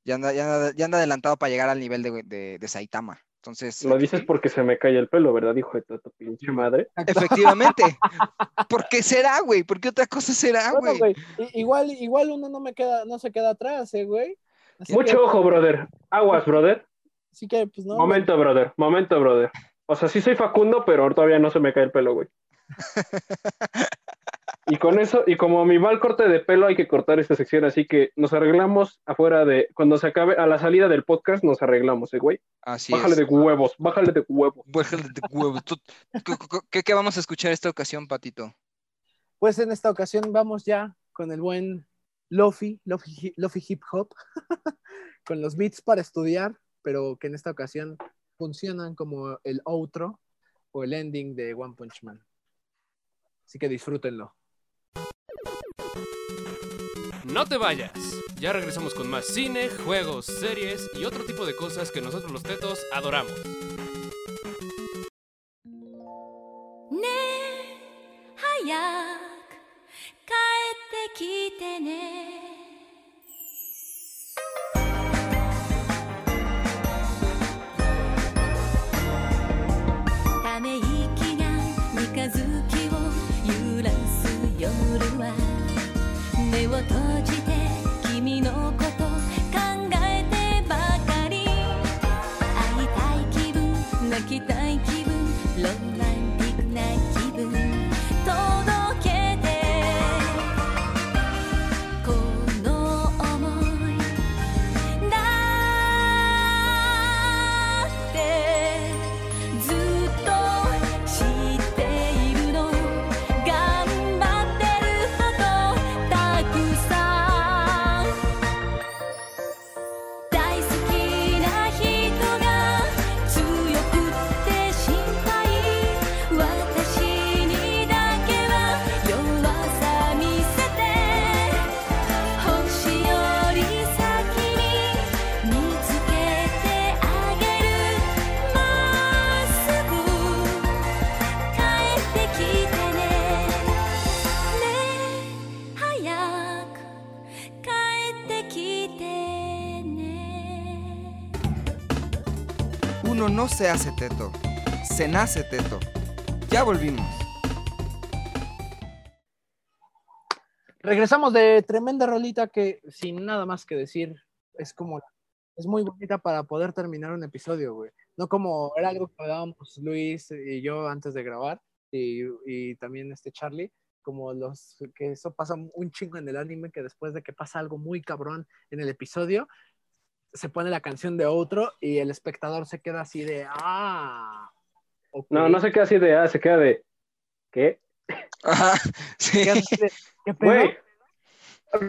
Ya anda, ya anda, ya anda adelantado para llegar al nivel de, de, de Saitama. Entonces, Lo dices porque se me cae el pelo, ¿verdad? Hijo de tu, tu pinche madre. efectivamente. ¿Por qué será, güey? ¿Por qué otra cosa será, Bueno, güey? igual, igual uno no me queda, no se queda atrás, eh, güey. Así Mucho que, ojo, brother. Aguas, brother. así que, pues no. Momento, brother. Momento, brother. O sea, sí soy Facundo, pero todavía no se me cae el pelo, güey. Y con eso, y como mi va el corte de pelo, hay que cortar esta sección, así que nos arreglamos afuera de, cuando se acabe, a la salida del podcast, nos arreglamos, ¿eh, güey? Así Bájale es. de huevos, bájale de huevos. Bájale de huevos. Tú- ¿qué- qué- ¿Qué, qué vamos a escuchar esta ocasión, Patito? Pues en esta ocasión vamos ya con el buen Lofi, Lofi, Lofi Hip Hop, con los beats para estudiar, pero que en esta ocasión funcionan como el outro o el ending de One Punch Man. Así que disfrútenlo. No te vayas. Ya regresamos con más cine, juegos, series y otro tipo de cosas que nosotros los tetos adoramos. Hayak, kaete kite. Se hace teto, se nace teto. Ya volvimos. Regresamos de tremenda rolita que sin nada más que decir es como es muy bonita para poder terminar un episodio, güey. no como era algo que hablábamos Luis y yo antes de grabar, y, y también este Charlie, como los que eso pasa un chingo en el anime, que después de que pasa algo muy cabrón en el episodio, se pone la canción de otro y el espectador se queda así de, ah. ok". No, no se queda así de, ah, se queda de, ¿qué? Ajá, Se sí. queda así de, ¿Qué pedo? Güey,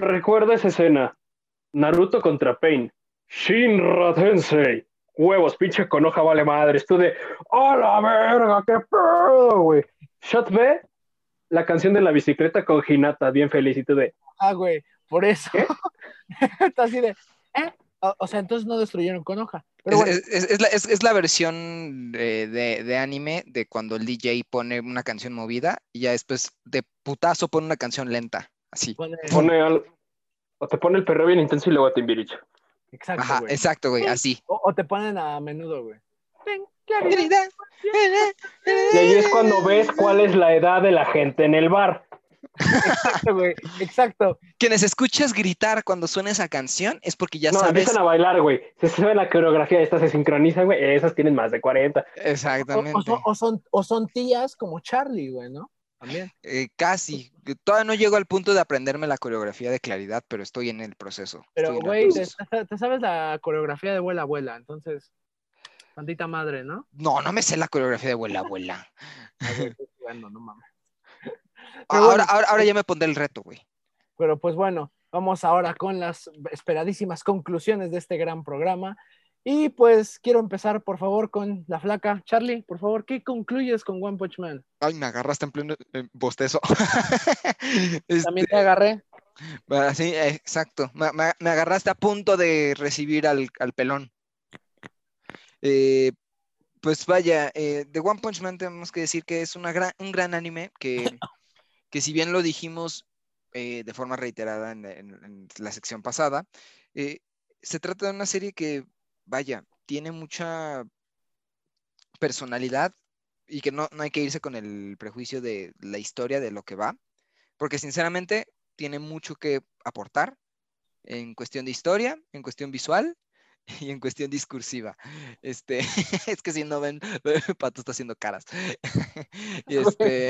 recuerda esa escena. Naruto contra Pain. Shinra Tensei. Huevos, pinche con hoja vale madres. Tú de, ¡oh la verga! ¡Qué pedo, güey! Shot B, la canción de la bicicleta con Hinata, bien feliz. Y tú de, Ah, güey, por eso. ¿Qué? Está así de, ¿eh? O, o sea, entonces no destruyeron con hoja. Pero Es, bueno, es- es- es la, es- es la versión de, de- de anime de cuando el DJ pone una canción movida y ya después de putazo pone una canción lenta. Así. pone- pone al- o te pone el perreo bien intenso y luego a Timbiriche. Exacto, Ajá, güey. exacto, güey, así. O, o te ponen a menudo, güey. Ven, claridad. Y ahí es cuando ves cuál es la edad de la gente en el bar. Exacto, güey. Exacto. Quienes escuchas gritar cuando suena esa canción es porque ya no, sabes. empiezan a bailar, güey. Se sabe la coreografía, estas se sincronizan, güey. Esas tienen más de 40. O, Exactamente. o son, o, son, o son tías como Charlie, güey, ¿no? También. Eh, casi. Todavía no llego al punto de aprenderme la coreografía de claridad, pero estoy en el proceso. Pero, güey, te, sabes la coreografía de abuela, abuela. Entonces, tantita madre, ¿no? No, no me sé la coreografía de abuela, abuela. Jugando, no mames. Ahora, bueno. ahora, ahora ya me pondré el reto, güey. Pero pues bueno, vamos ahora con las esperadísimas conclusiones de este gran programa. Y pues quiero empezar, por favor, con la flaca. Charlie, por favor, ¿qué concluyes con One Punch Man? Ay, me agarraste en pleno eh, bostezo. Este, También te agarré. sí, exacto. Me, me- me agarraste a punto de recibir al, al pelón. Eh, pues vaya, eh, de One Punch Man tenemos que decir que es una gran, un gran anime que, que si bien lo dijimos eh, de forma reiterada en, la sección pasada, eh, se trata de una serie que, vaya, tiene mucha personalidad y que no, no hay que irse con el prejuicio de la historia de lo que va, porque sinceramente tiene mucho que aportar en cuestión de historia, en cuestión visual y en cuestión discursiva. Este, es que si no ven, Pato está haciendo caras. Y este,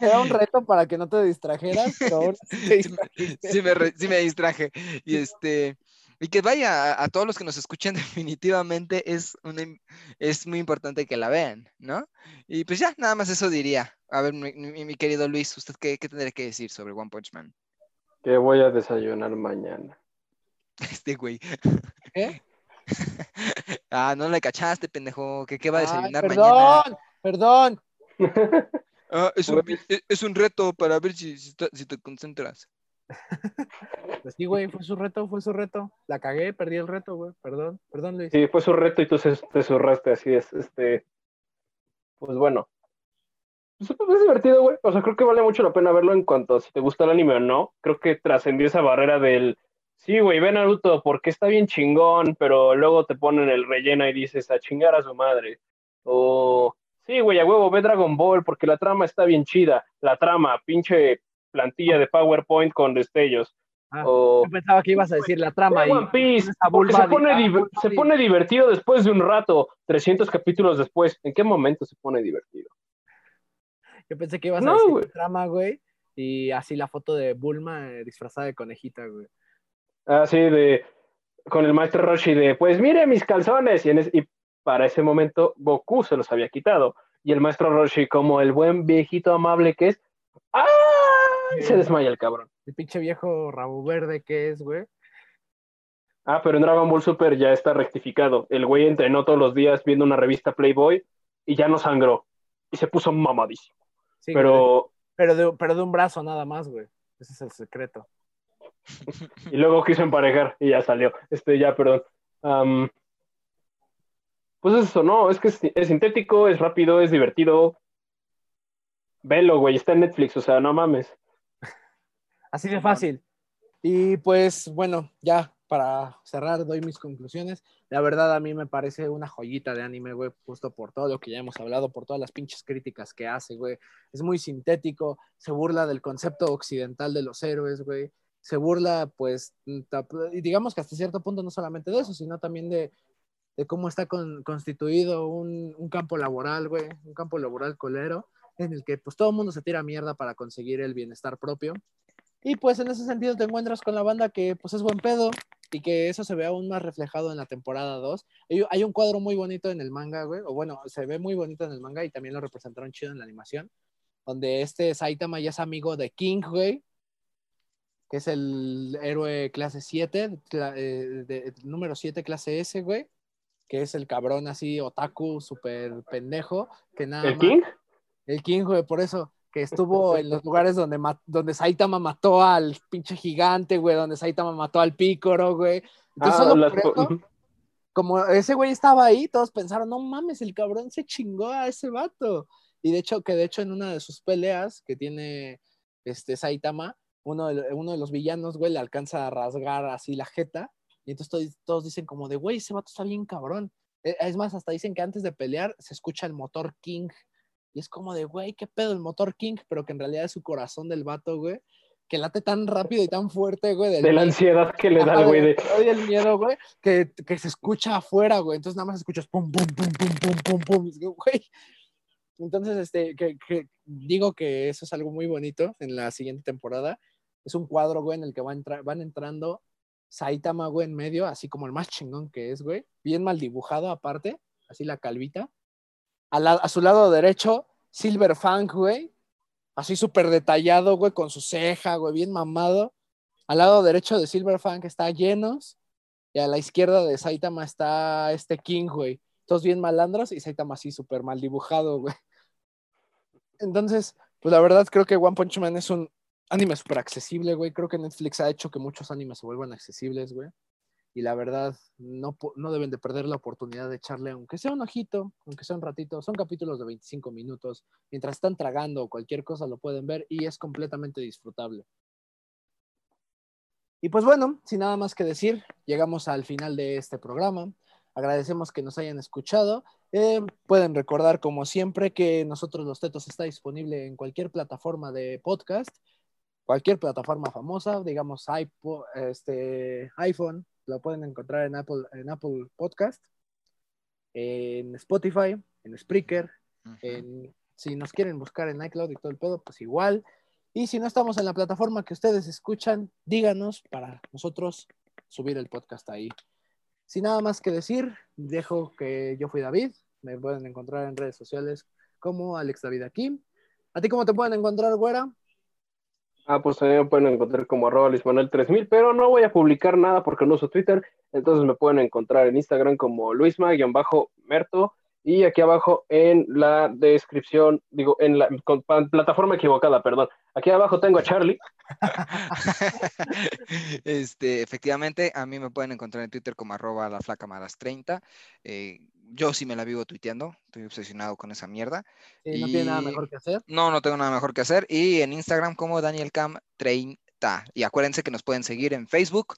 Era un reto para que no te distrajeras, pero ahora sí te sí, me- sí me, re- sí me distraje. Y este, y que vaya, a, a todos los que nos escuchan, definitivamente es, una, es muy importante que la vean, ¿no? Y pues ya, nada más eso diría. A ver, mi, mi- mi querido Luis, ¿usted qué, qué tendría que decir sobre One Punch Man? Que voy a desayunar mañana. Este güey. ¿Qué? Ah, no le cachaste, pendejo. ¿Qué, qué va a Ay, desayunar mañana? perdón, perdón. Ah, es, un, es- un reto para ver si, si, ta- si te concentras. Pues sí, güey, fue su reto, fue su reto. La cagué, perdí el reto, güey. Perdón, perdón, Luis. Sí, fue su reto y tú se- te zurraste, así es. Este, pues bueno. Pues, es divertido, güey. O sea, creo que vale mucho la pena verlo en cuanto a si te gusta el anime o no. Creo que trascendió esa barrera del, sí, güey, ve Naruto porque está bien chingón, pero luego te ponen el relleno y dices, a chingar a su madre. O, sí, güey, a huevo, ve Dragon Ball porque la trama está bien chida. La trama, pinche plantilla de PowerPoint con destellos. Ah, O, Yo pensaba que ibas a decir la trama y One Piece, esa porque se pone, ah, se pone divertido después de un rato, 300 capítulos después. ¿En qué momento se pone divertido? Yo pensé que ibas a decir la trama, güey. Y así la foto de Bulma eh, disfrazada de conejita, güey. Así de, con el maestro Roshi de, pues mire mis calzones. Y, en es- y para ese momento Goku se los había quitado. Y el maestro Roshi, como el buen viejito amable que es, ¡ay! Se desmaya el cabrón. El pinche viejo rabo verde que es, güey. Ah, pero en Dragon Ball Super ya está rectificado. El güey entrenó todos los días viendo una revista Playboy y ya no sangró. Y se puso mamadísimo. Sí, Pero pero, de, pero de un brazo nada más, güey. Ese es el secreto. Y luego quiso emparejar y ya salió. Este, ya, perdón. Pues eso, no, es que es, es sintético, es rápido, es divertido. Velo, güey, está en Netflix, o sea, no mames. Así de fácil. Y pues bueno, ya para cerrar doy mis conclusiones. La verdad a mí me parece una joyita de anime, güey, justo por todo lo que ya hemos hablado, por todas las pinches críticas que hace, güey. Es muy sintético, se burla del concepto occidental de los héroes, güey. Se burla, pues, y digamos que hasta cierto punto no solamente de eso, sino también de cómo está con- constituido un, campo laboral, güey, un campo laboral colero, en el que pues todo el mundo se tira mierda para conseguir el bienestar propio. Y pues en ese sentido te encuentras con la banda que pues es buen pedo y que eso se ve aún más reflejado en la temporada 2. Hay, un cuadro muy bonito en el manga, güey, o bueno, se ve muy bonito en el manga y también lo representaron chido en la animación, donde este Saitama ya es amigo de King, güey, es el héroe clase 7, cla- eh, de- número 7 clase S, güey, que es el cabrón así, otaku, súper pendejo, que nada ¿El más- King? el King, güey, por eso, que estuvo en los lugares donde, donde Saitama mató al pinche gigante, güey, donde Saitama mató al pícoro, güey. Entonces, Ah, solo las por po- eso, como ese güey estaba ahí, todos pensaron, no mames, el cabrón se chingó a ese vato. Y de hecho, que de hecho en una de sus peleas que tiene este Saitama, uno de, uno de los villanos, güey, le alcanza a rasgar así la jeta. Y entonces todos, todos dicen como de, güey, ese vato está bien cabrón. Eh, Es más, hasta dicen que antes de pelear se escucha el motor King. Y es como de, güey, qué pedo el motor King, pero que en realidad es su corazón del vato, güey, que late tan rápido y tan fuerte, güey. del De la ansiedad que le da güey de... del miedo, güey, que, que se escucha afuera, güey. Entonces nada más escuchas pum, pum, pum, pum, pum, pum, pum. Güey. Entonces, este, que, que digo que eso es algo muy bonito en la siguiente temporada. Es un cuadro, güey, en el que van, entra- van entrando Saitama, güey, en medio, así como el más chingón que es, güey. Bien mal dibujado, aparte, así la calvita. A, la- a su lado derecho, Silver Fang, güey. Así súper detallado, güey, con su ceja, güey, bien mamado. Al lado derecho de Silver Fang está Llenos. Y a la izquierda de Saitama está este King, güey. Todos bien malandros y Saitama así súper mal dibujado, güey. Entonces, pues la verdad creo que One Punch Man es un anime súper accesible, güey. Creo que Netflix ha hecho que muchos animes se vuelvan accesibles, güey. Y la verdad, no, no deben de perder la oportunidad de echarle, aunque sea un ojito, aunque sea un ratito. Son capítulos de 25 minutos. Mientras están tragando o cualquier cosa lo pueden ver y es completamente disfrutable. Y pues bueno, sin nada más que decir, llegamos al final de este programa. Agradecemos que nos hayan escuchado. Eh, pueden recordar, como siempre, que nosotros los Tetos está disponible en cualquier plataforma de podcast, cualquier plataforma famosa, digamos este, iPhone, lo pueden encontrar en Apple, en Apple Podcast, en Spotify, en Spreaker, en- si nos quieren buscar en iCloud y todo el pedo, pues igual. Y si no estamos en la plataforma que ustedes escuchan, díganos para nosotros subir el podcast ahí. Sin nada más que decir, dejo que yo fui David. Me pueden encontrar en redes sociales como Alex David aquí. ¿A ti cómo te pueden encontrar, güera? Ah, pues también me pueden encontrar como arroba luismanuel3000, pero no voy a publicar nada porque no uso Twitter, entonces me pueden encontrar en Instagram como luisma-merto y aquí abajo en la descripción, digo, en la con- plataforma equivocada, perdón. Aquí abajo tengo a Charlie. Este, efectivamente, a mí me pueden encontrar en Twitter como arroba la flaca maras 30. Eh, yo sí me la vivo tuiteando, estoy obsesionado con esa mierda. Sí, no tiene nada mejor que hacer. No, no tengo nada mejor que hacer. Y en Instagram como DanielCam30. Y acuérdense que nos pueden seguir en Facebook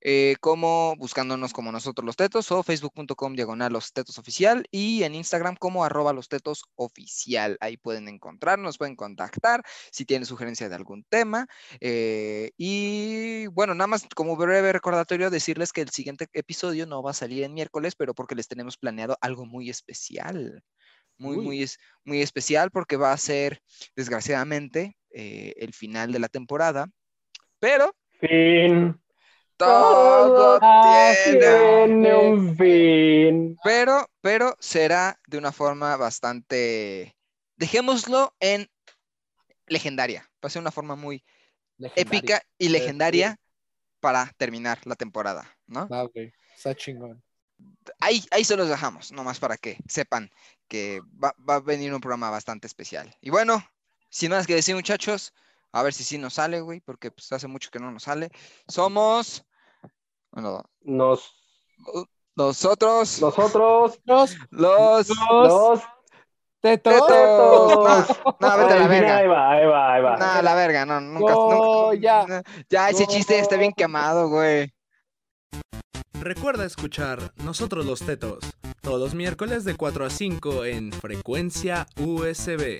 eh, como buscándonos como nosotros los tetos o facebook.com diagonal los tetos oficial y en Instagram como arroba los tetos oficial. Ahí pueden encontrarnos, pueden contactar si tienen sugerencia de algún tema. eh, y bueno, nada más como breve recordatorio decirles que el siguiente episodio no va a salir en miércoles, pero porque les tenemos planeado algo muy especial. Muy, Uy. muy, es, muy especial porque va a ser, desgraciadamente, eh, el final de la temporada. Pero Fin. Todo Ah, tiene Tiene un fin. pero, pero será de una forma bastante, dejémoslo en legendaria. Va a ser una forma muy épica y legendaria para terminar la temporada, ¿no? Va, ok. Está chingón. Ahí, ahí se los dejamos, nomás para que sepan que va, va a venir un programa bastante especial. Y bueno, sin más que decir, muchachos, a ver si sí nos sale, güey, porque pues hace mucho que no nos sale. Somos, Nos, nosotros, nosotros, Los los... los tetos. Tetos. No, no, vete a la Ahí verga. va, ahí va, ahí va. No, la verga, no, nunca. No, nunca- ya. ya, ese chiste está bien quemado, güey. Recuerda escuchar Nosotros los Tetos todos los miércoles de 4 a 5 en frecuencia USB.